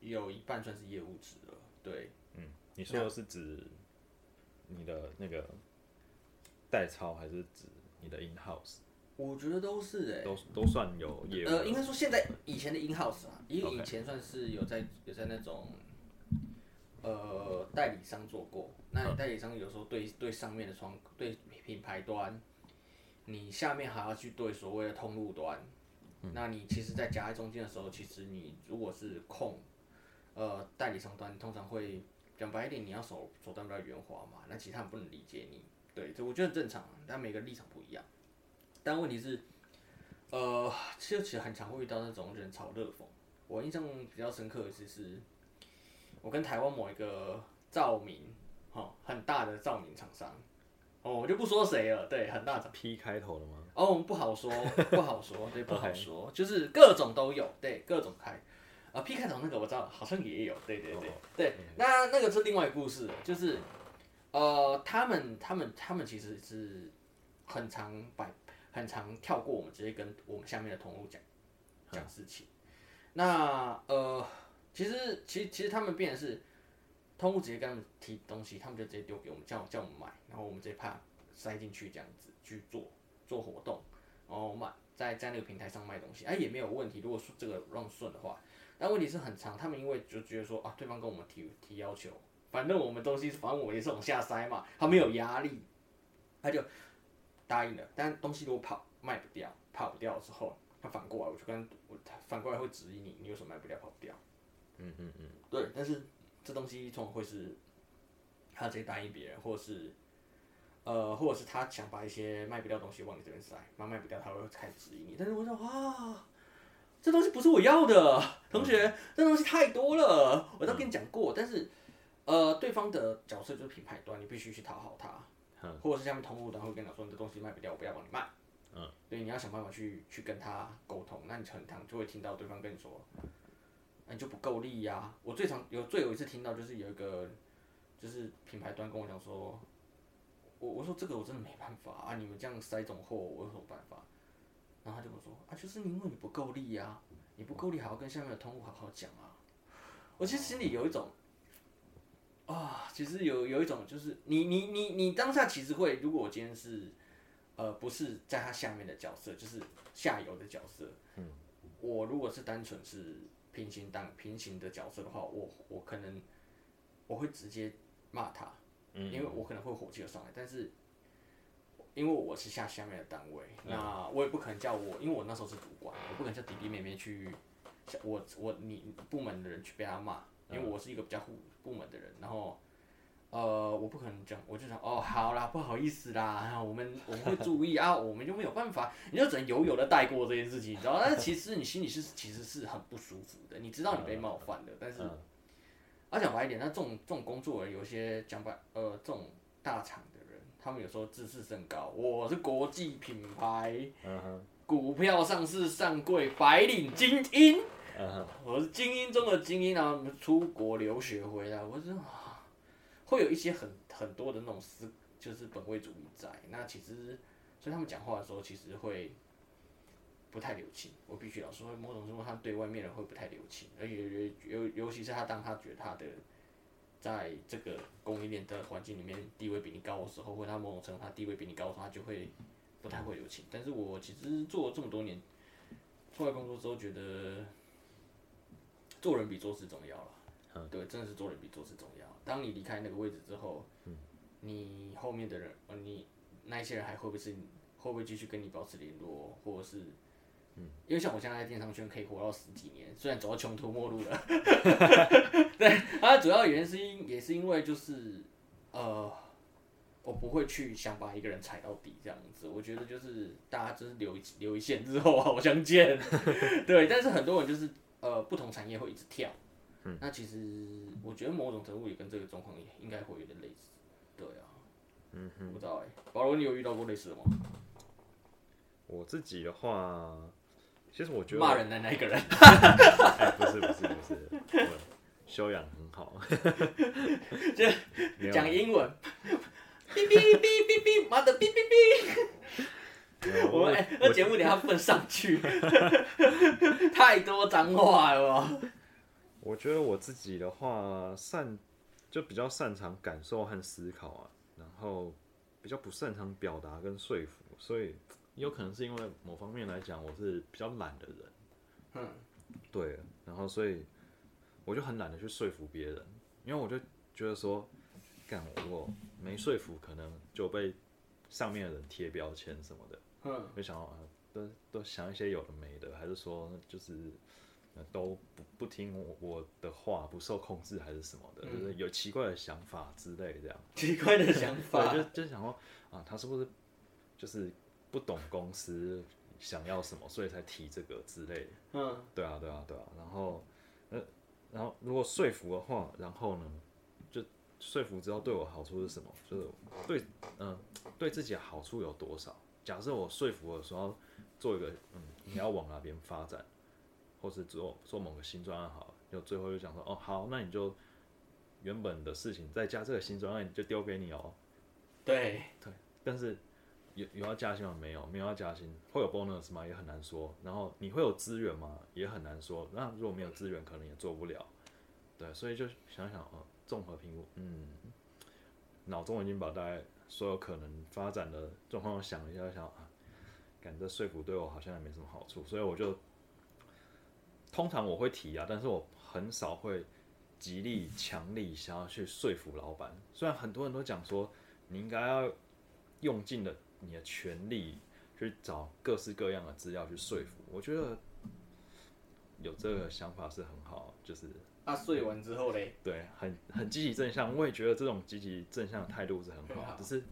有一半算是业务职了。对，嗯，你说的是指你的那个代操，还是指你的 in house？我觉得都是哎、都都算有业务呃，应该说现在以前的 in house 啊，因为以前算是有在有在那种呃代理商做过，那代理商有时候对对上面的窗对品牌端，你下面还要去对所谓的通路端，那你其实，在夹在中间的时候，其实你如果是控呃代理商端，通常会讲白一点，你要手手段比较圆滑嘛，那其他人不能理解你，对，这我觉得很正常，但每个立场不一样，但问题是。呃，其实其实很常会遇到那种人潮热风。我印象比较深刻的是，是我跟台湾某一个照明，哈、很大的照明厂商，哦，我就不说谁了，对，很大的，P 开头的吗？哦，不好说，不好说，对，不好说，就是各种都有，对，各种开。啊，P 开头那个我知道，好像也有，对对对、对。那那个是另外一个故事，就是呃，他们他们他们其实是很常摆很常跳过我们，直接跟我们下面的同路讲讲事情。那呃，其实其实其实他们变的是通路直接跟他们提东西，他们就直接丢给我们，叫叫我们买，然后我们直接怕塞进去这样子去做做活动，然后卖在在那个平台上卖东西，哎也没有问题。如果说这个让顺的话，但问题是很长，他们因为就觉得说啊，对方跟我们提提要求，反正我们东西反正我也是往下塞嘛，他没有压力，他就答应了。但东西如果跑卖不掉，跑不掉之后，他反过来我就跟我他反过来会质疑你，你为什么卖不掉跑不掉？嗯嗯嗯，对，但是这东西通常会是他直接答应别人，或者是呃，或者是他想把一些卖不掉的东西往你这边塞，那卖不掉他会开始质疑你。但是我说啊，这东西不是我要的，同学，这东西太多了，我都跟你讲过。但是呃，对方的角色就是品牌端，你必须去讨好他，或者是下面通路端会跟你说你的东西卖不掉，我不要帮你卖。嗯，对，你要想办法去去跟他沟通，那你很常就会听到对方跟你说。那你就不够力呀、我最常有最有一次听到就是有一个就是品牌端跟我讲说，我我说这个我真的没办法啊，你们这样塞这种货，我有什么办法？然后他就跟我说啊，就是因为你不够力呀、你不够力，还要跟下面的通路好好讲啊。我其实心里有一种啊，其实有有一种就是你你你你当下其实会，如果我今天是呃不是在他下面的角色，就是下游的角色，嗯，我如果是单纯是平行当平行的角色的话，我我可能我会直接骂他，嗯，因为我可能会火气就上来，但是因为我是下下面的单位，那我也不可能叫我，因为我那时候是主管，我不可能叫弟弟妹妹去，像我我你部门的人去被他骂，因为我是一个比较护部门的人，然后。呃，我不可能讲，我就想，哦，好啦，不好意思啦，我们我们会注意啊，我们就没有办法，你就只能悠悠的带过这件事情，你知道？但是其实你心里是其实是很不舒服的，你知道你被冒犯了，但是，啊讲白一点，那这种这种工作人，有些讲白，呃，这种大厂的人，他们有时候自视甚高，我是国际品牌，股票上市上柜，白领精英，我是精英中的精英啊，出国留学回来，我是。会有一些很很多的那种思，就是本位主义在。那其实，所以他们讲话的时候，其实会不太留情。我必须老实说，某种程度他对外面人会不太留情，而且尤尤尤其是他当他觉得他的在这个供应链的环境里面地位比你高的时候，或者他某种程度他地位比你高的时候，他就会不太会留情。但是我其实做了这么多年出来工作之后，觉得做人比做事重要了。对，真的是做人比做事重要。当你离开那个位置之后，你后面的人，呃，你那些人还会不会是会不会继续跟你保持联络，或者是，嗯因为像我现在在电商圈可以活到十几年，虽然走到穷途末路了，对，它主要原因是因也是因为就是，呃，我不会去想把一个人踩到底这样子，我觉得就是大家就是留一留一线之后好相见，对，但是很多人就是呃不同产业会一直跳。那其实我觉得某种程度也跟这个状况也应该会有点类似，对啊，嗯哼，不知道哎、保罗，你有遇到过类似的吗？我自己的话，其实我觉得骂人的那一个人，哎，不是不是不是，我修养很好，就讲英文，哔哔哔哔哔，妈的哔哔哔，我们哎，那节目等一下不能上去，太多脏话了吧？我觉得我自己的话，擅就比较擅长感受和思考啊，然后比较不擅长表达跟说服，所以有可能是因为某方面来讲，我是比较懒的人，嗯，对，然后所以我就很懒得去说服别人，因为我就觉得说，干我没说服，可能就被上面的人贴标签什么的，嗯，就想到啊，都都想一些有的没的，还是说就是呃都不不听我我的话，不受控制，还是什么的，就是有奇怪的想法之类这样。奇怪的想法，对，就就想说啊，他是不是就是不懂公司想要什么，所以才提这个之类的。嗯，对啊，对啊，对啊。然后呃，然后如果说服的话，然后呢，就说服之后对我好处是什么？就是对嗯、对自己的好处有多少？假设我说服的时候做一个嗯，你要往哪边发展，或是做做某个新专案好了，就最后就讲说哦好，那你就原本的事情再加这个新专案，就丢给你哦。对对，但是有有要加薪吗？没有，没有要加薪，会有 bonus 吗？也很难说。然后你会有资源吗？也很难说。那如果没有资源，可能也做不了。对，所以就想想哦，综合评估，嗯，脑中已经把大概所有可能发展的状况想了一下，想啊，感觉说服对我好像也没什么好处，所以我就通常我会提啊，但是我很少会极力强力想要去说服老板。虽然很多人都讲说你应该要用尽了你的全力去找各式各样的资料去说服，我觉得有这个想法是很好，就是啊，睡完之后嘞，对，很很积极正向。我也觉得这种积极正向的态度是很好，很好只是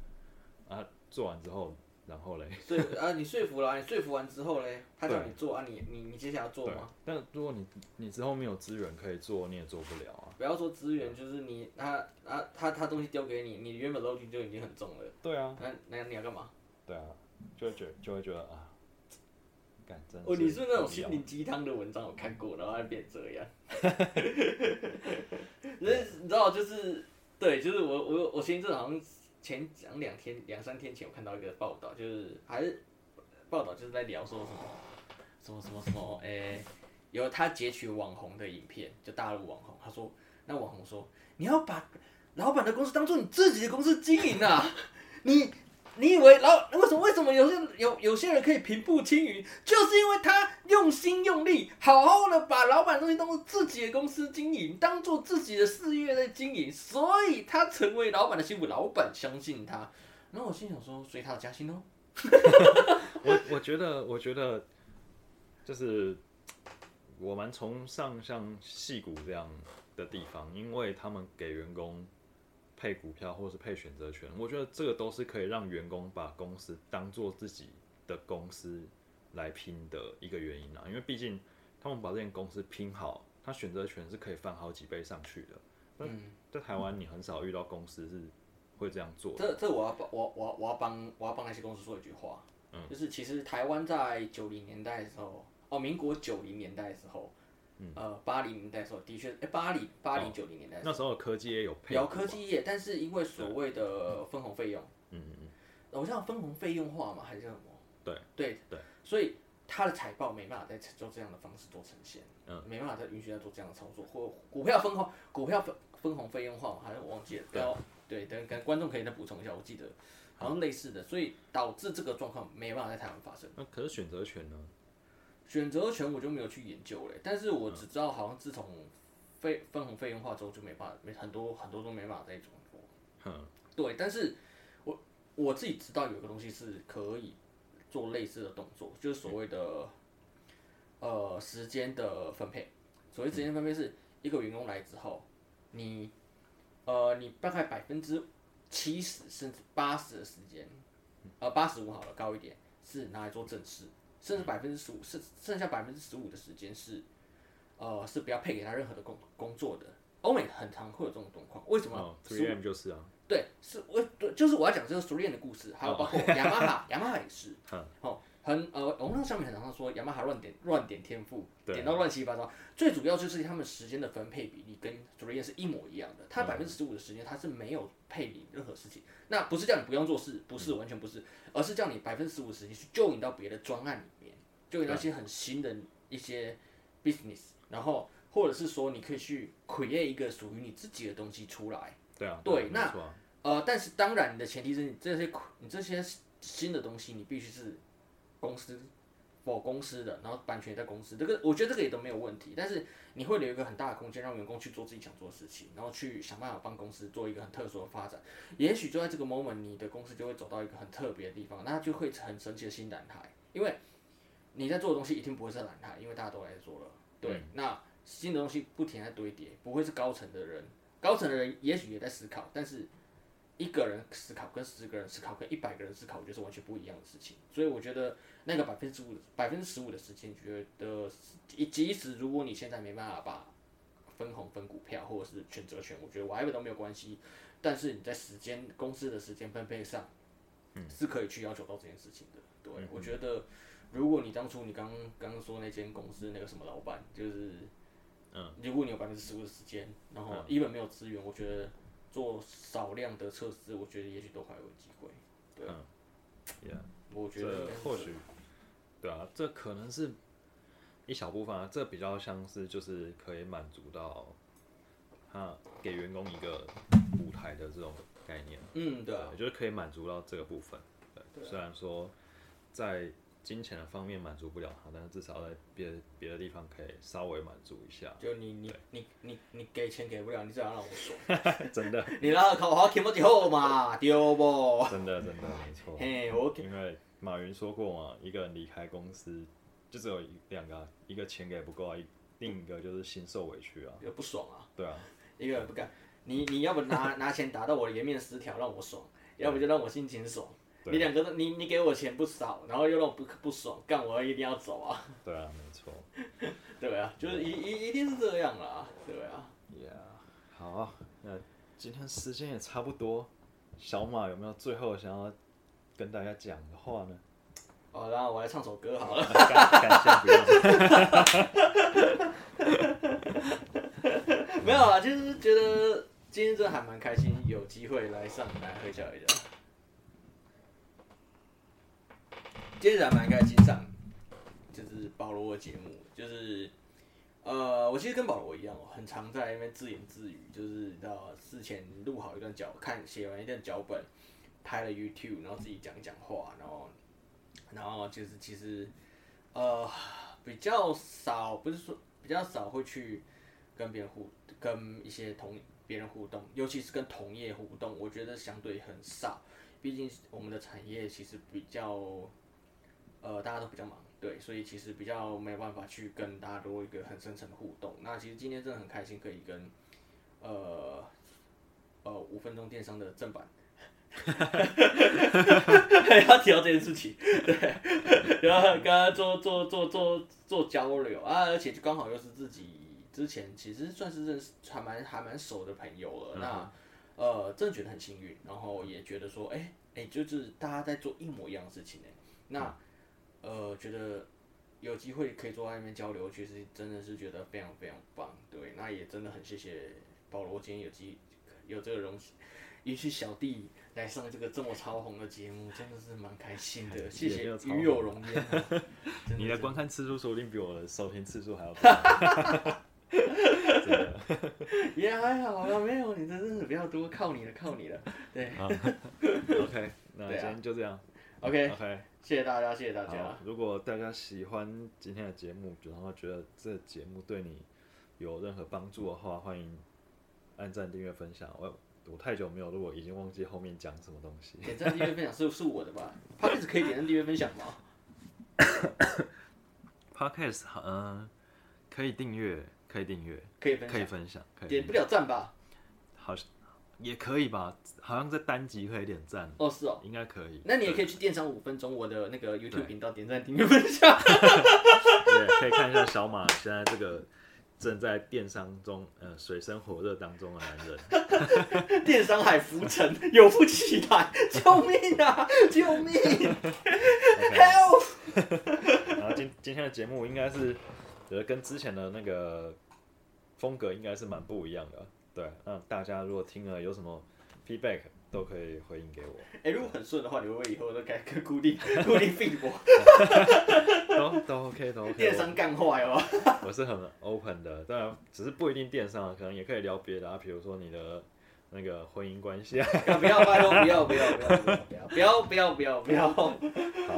啊做完之后，然后嘞，说啊，你说服了啊，你说服完之后嘞，他叫你做啊，你你你接下来要做吗？，但如果你你之后没有资源可以做，你也做不了啊。不要说资源，就是你他啊他他东西丢给你，你原本 loading 就已经很重了，对啊，那那你要干嘛？对啊，就会觉就会觉得啊，感真哦，你是那种心灵鸡汤的文章我看过，然后还变这样。那你知道，就是对，就是我我我前一阵好像前讲两天两三天前，我看到一个报道，就是还是报道就是在聊说什么什么什么什么，诶、有他截取网红的影片，就大陆网红，他说那网红说你要把老板的公司当做你自己的公司经营啊，你。你以为老为什么为什么有些有有些人可以平步青云，就是因为他用心用力，好好的把老板东西当做自己的公司经营，当做自己的事业在经营，所以他成为老板的心腹，老板相信他。然后我心想说，所以他的加薪哦。我我觉得，我觉得就是我蛮崇尚像戏骨这样的地方，因为他们给员工配股票或者是配选择权，我觉得这个都是可以让员工把公司当做自己的公司来拼的一个原因啊。因为毕竟他们把这间公司拼好，他选择权是可以翻好几倍上去的。嗯在台湾，你很少遇到公司是会这样做的。这这我要帮我我我要帮我要帮那些公司说一句话，嗯就是其实台湾在九零年代的时候，哦，民国九零年代的时候，呃，八零年代的时候，的确，哎，八零八零九零年代的时候。那时候科技也有配有科技业，但是因为所谓的分红费用，嗯嗯嗯，我像分红费用化嘛，还是叫什么？对对。对，所以它的财报没办法再做这样的方式做呈现，嗯，没办法再允许它做这样的操作，或股票分红股票分分红费用化嘛，好像我忘记了，对，等跟观众可以再补充一下，我记得好像类似的，所以导致这个状况没办法在台湾发生。那可是选择权呢？选择权我就没有去研究嘞，但是我只知道好像自从费分红费用化之后就没办法，没很多很多都没办法再做过。哼，对，但是我我自己知道有个东西是可以做类似的动作，就是所谓的呃时间的分配。所谓时间分配是一个员工来之后，你呃你大概百分之七十甚至八十的时间，呃八十五好了高一点是拿来做正事，甚至百分之十五剩剩下百分之十五的时间是呃是不要配给他任何的工工作的。欧美很常会有这种状况，为什么？哦 M 就是啊，对，是我对，就是我要讲这个熟练的故事，还有包括雅马哈，雅马哈也是，嗯哦，很呃，网络上面很常说雅马哈乱点乱点天赋，点到乱七八糟。最主要就是他们时间的分配比例跟熟练是一模一样的，他百分之十五的时间他是没有配你任何事情，那不是叫你不用做事，不是完全不是，而是叫你百分之十五的时间去就引到别的专案里面，就引到一些很新的一些 business，然后或者是说你可以去 create 一个属于你自己的东西出来。对啊，对那啊呃，但是当然，你的前提是你这些你这些新的东西，你必须是公司某公司的，然后版权也在公司，这个我觉得这个也都没有问题。但是你会留一个很大的空间，让员工去做自己想做的事情，然后去想办法帮公司做一个很特殊的发展。也许就在这个 moment，你的公司就会走到一个很特别的地方，那就会很神奇的新蓝海。因为你在做的东西一定不会是蓝海，因为大家都来做了。对，那新的东西不停在堆叠，不会是高层的人，高层的人也许也在思考，但是。一个人思考跟十个人思考跟一百个人思考，我觉得是完全不一样的事情。所以我觉得那个百分之五、百分之十五的时间，觉得即使如果你现在没办法把分红分股票或者是选择权，我觉得 whatever 都没有关系。但是你在时间公司的时间分配上，是可以去要求到这件事情的。对，我觉得如果你当初你刚刚说那间公司那个什么老板，就是，嗯，如果你有百分之十五的时间，然后一本没有资源，我觉得。做少量的测试，我觉得也许都还有机会。对，嗯，我觉得或许，对啊，这可能是一小部分啊，这比较像是就是可以满足到他给员工一个舞台的这种概念。嗯，对，就是可以满足到这个部分。对，虽然说在。金钱的方面满足不了他，但是至少在别别的地方可以稍微满足一下。就你你你你你给钱给不了，你至少让我爽。真的。你让我考好考不就好嘛，丢不？真的真的没错。嘿，我因为马云说过嘛，一个人离开公司就只有一两个，一个钱给不够啊，另一个就是心受委屈啊，也不爽啊。对啊。一个人不干，你你要不拿拿钱打到我的颜面失调让我爽，要不就让我心情爽。你两个都，你你给我钱不少，然后又让我不不爽，干我一定要走啊！对啊，没错。对啊，就是一一一定是这样啦，对啊。Yeah，好，那今天时间也差不多，小马有没有最后想要跟大家讲的话呢？哦，然后我来唱首歌好了。感谢不用。没有啊，就是觉得今天真的还蛮开心，有机会来上来会笑一下。今天还蛮开心上，就是保罗的节目，就是呃，我其实跟保罗一样哦，很常在那边自言自语，就是到事前录好一段脚，看写完一段脚本，拍了 YouTube，然后自己讲讲话，然后然后就是其实呃比较少，不是说比较少会去跟别人互跟一些同别人互动，尤其是跟同业互动，我觉得相对很少，毕竟我们的产业其实比较。呃，大家都比较忙，对，所以其实比较没有办法去跟大家多一个很深层的互动。那其实今天真的很开心，可以跟呃呃五分钟电商的正版，要提到这件事情，对，然后跟他做做做做做交流啊，而且就刚好又是自己之前其实算是认识还蛮还蛮熟的朋友了。那呃，真的觉得很幸运，然后也觉得说，哎哎，就是大家在做一模一样的事情呢。那呃，觉得有机会可以坐在那边交流，其实真的是觉得非常非常棒。对，那也真的很谢谢保罗今天有机有这个荣幸，允许小弟来上这个这么超红的节目，真的是蛮开心的。谢谢，与有荣焉。你的观看次数说不定比我的收听次数还要多。也还好啊，没有你的真的比较多，靠你了，靠你了。对。OK，那今天就这样。OK，OK，谢谢大家，谢谢大家。如果大家喜欢今天的节目，然后觉得这节目对你有任何帮助的话，欢迎按赞、订阅、分享。我我太久没有，如果已经忘记后面讲什么东西。点赞、订阅、分享是是我的吧？Podcast 可以点赞、订阅、分享吗？Podcast 嗯，可以订阅，可以订阅，可以分可以分享，点不了赞吧？好像。也可以吧，好像在单集可以点赞哦，是哦，应该可以。那你也可以去电商五分钟我的那个 YouTube 频道点赞、订阅、分享。对，可以看一下小马现在这个正在电商中呃水深火热当中的男人。电商海浮沉，有福起来，救命啊！救命！Help！然后今今天的节目应该是觉得跟之前的那个风格应该是蛮不一样的。对，那大家如果听了有什么 feedback，都可以回应给我。哎、如果很顺的话，你会不会以后都改个固定 固定 feed 我？都都 OK，都 OK。电商干坏哦。我是很 open 的，当然只是不一定电商，可能也可以聊别的啊，比如说你的那个婚姻关系 啊。不要，拜托，不要，不要，不要，不要，不要，不要，不要，不要。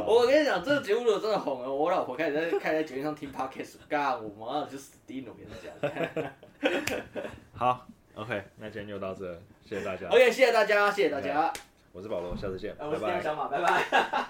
我跟你讲，这个节目如果真的红了，我老婆开始在开始在节目上听 podcast，干，我马就死定了，我跟你讲。好。，OK，那今天就到这，谢谢大家。OK，谢谢大家，谢谢大家。我是保罗，下次见，拜拜。我是小马，拜拜。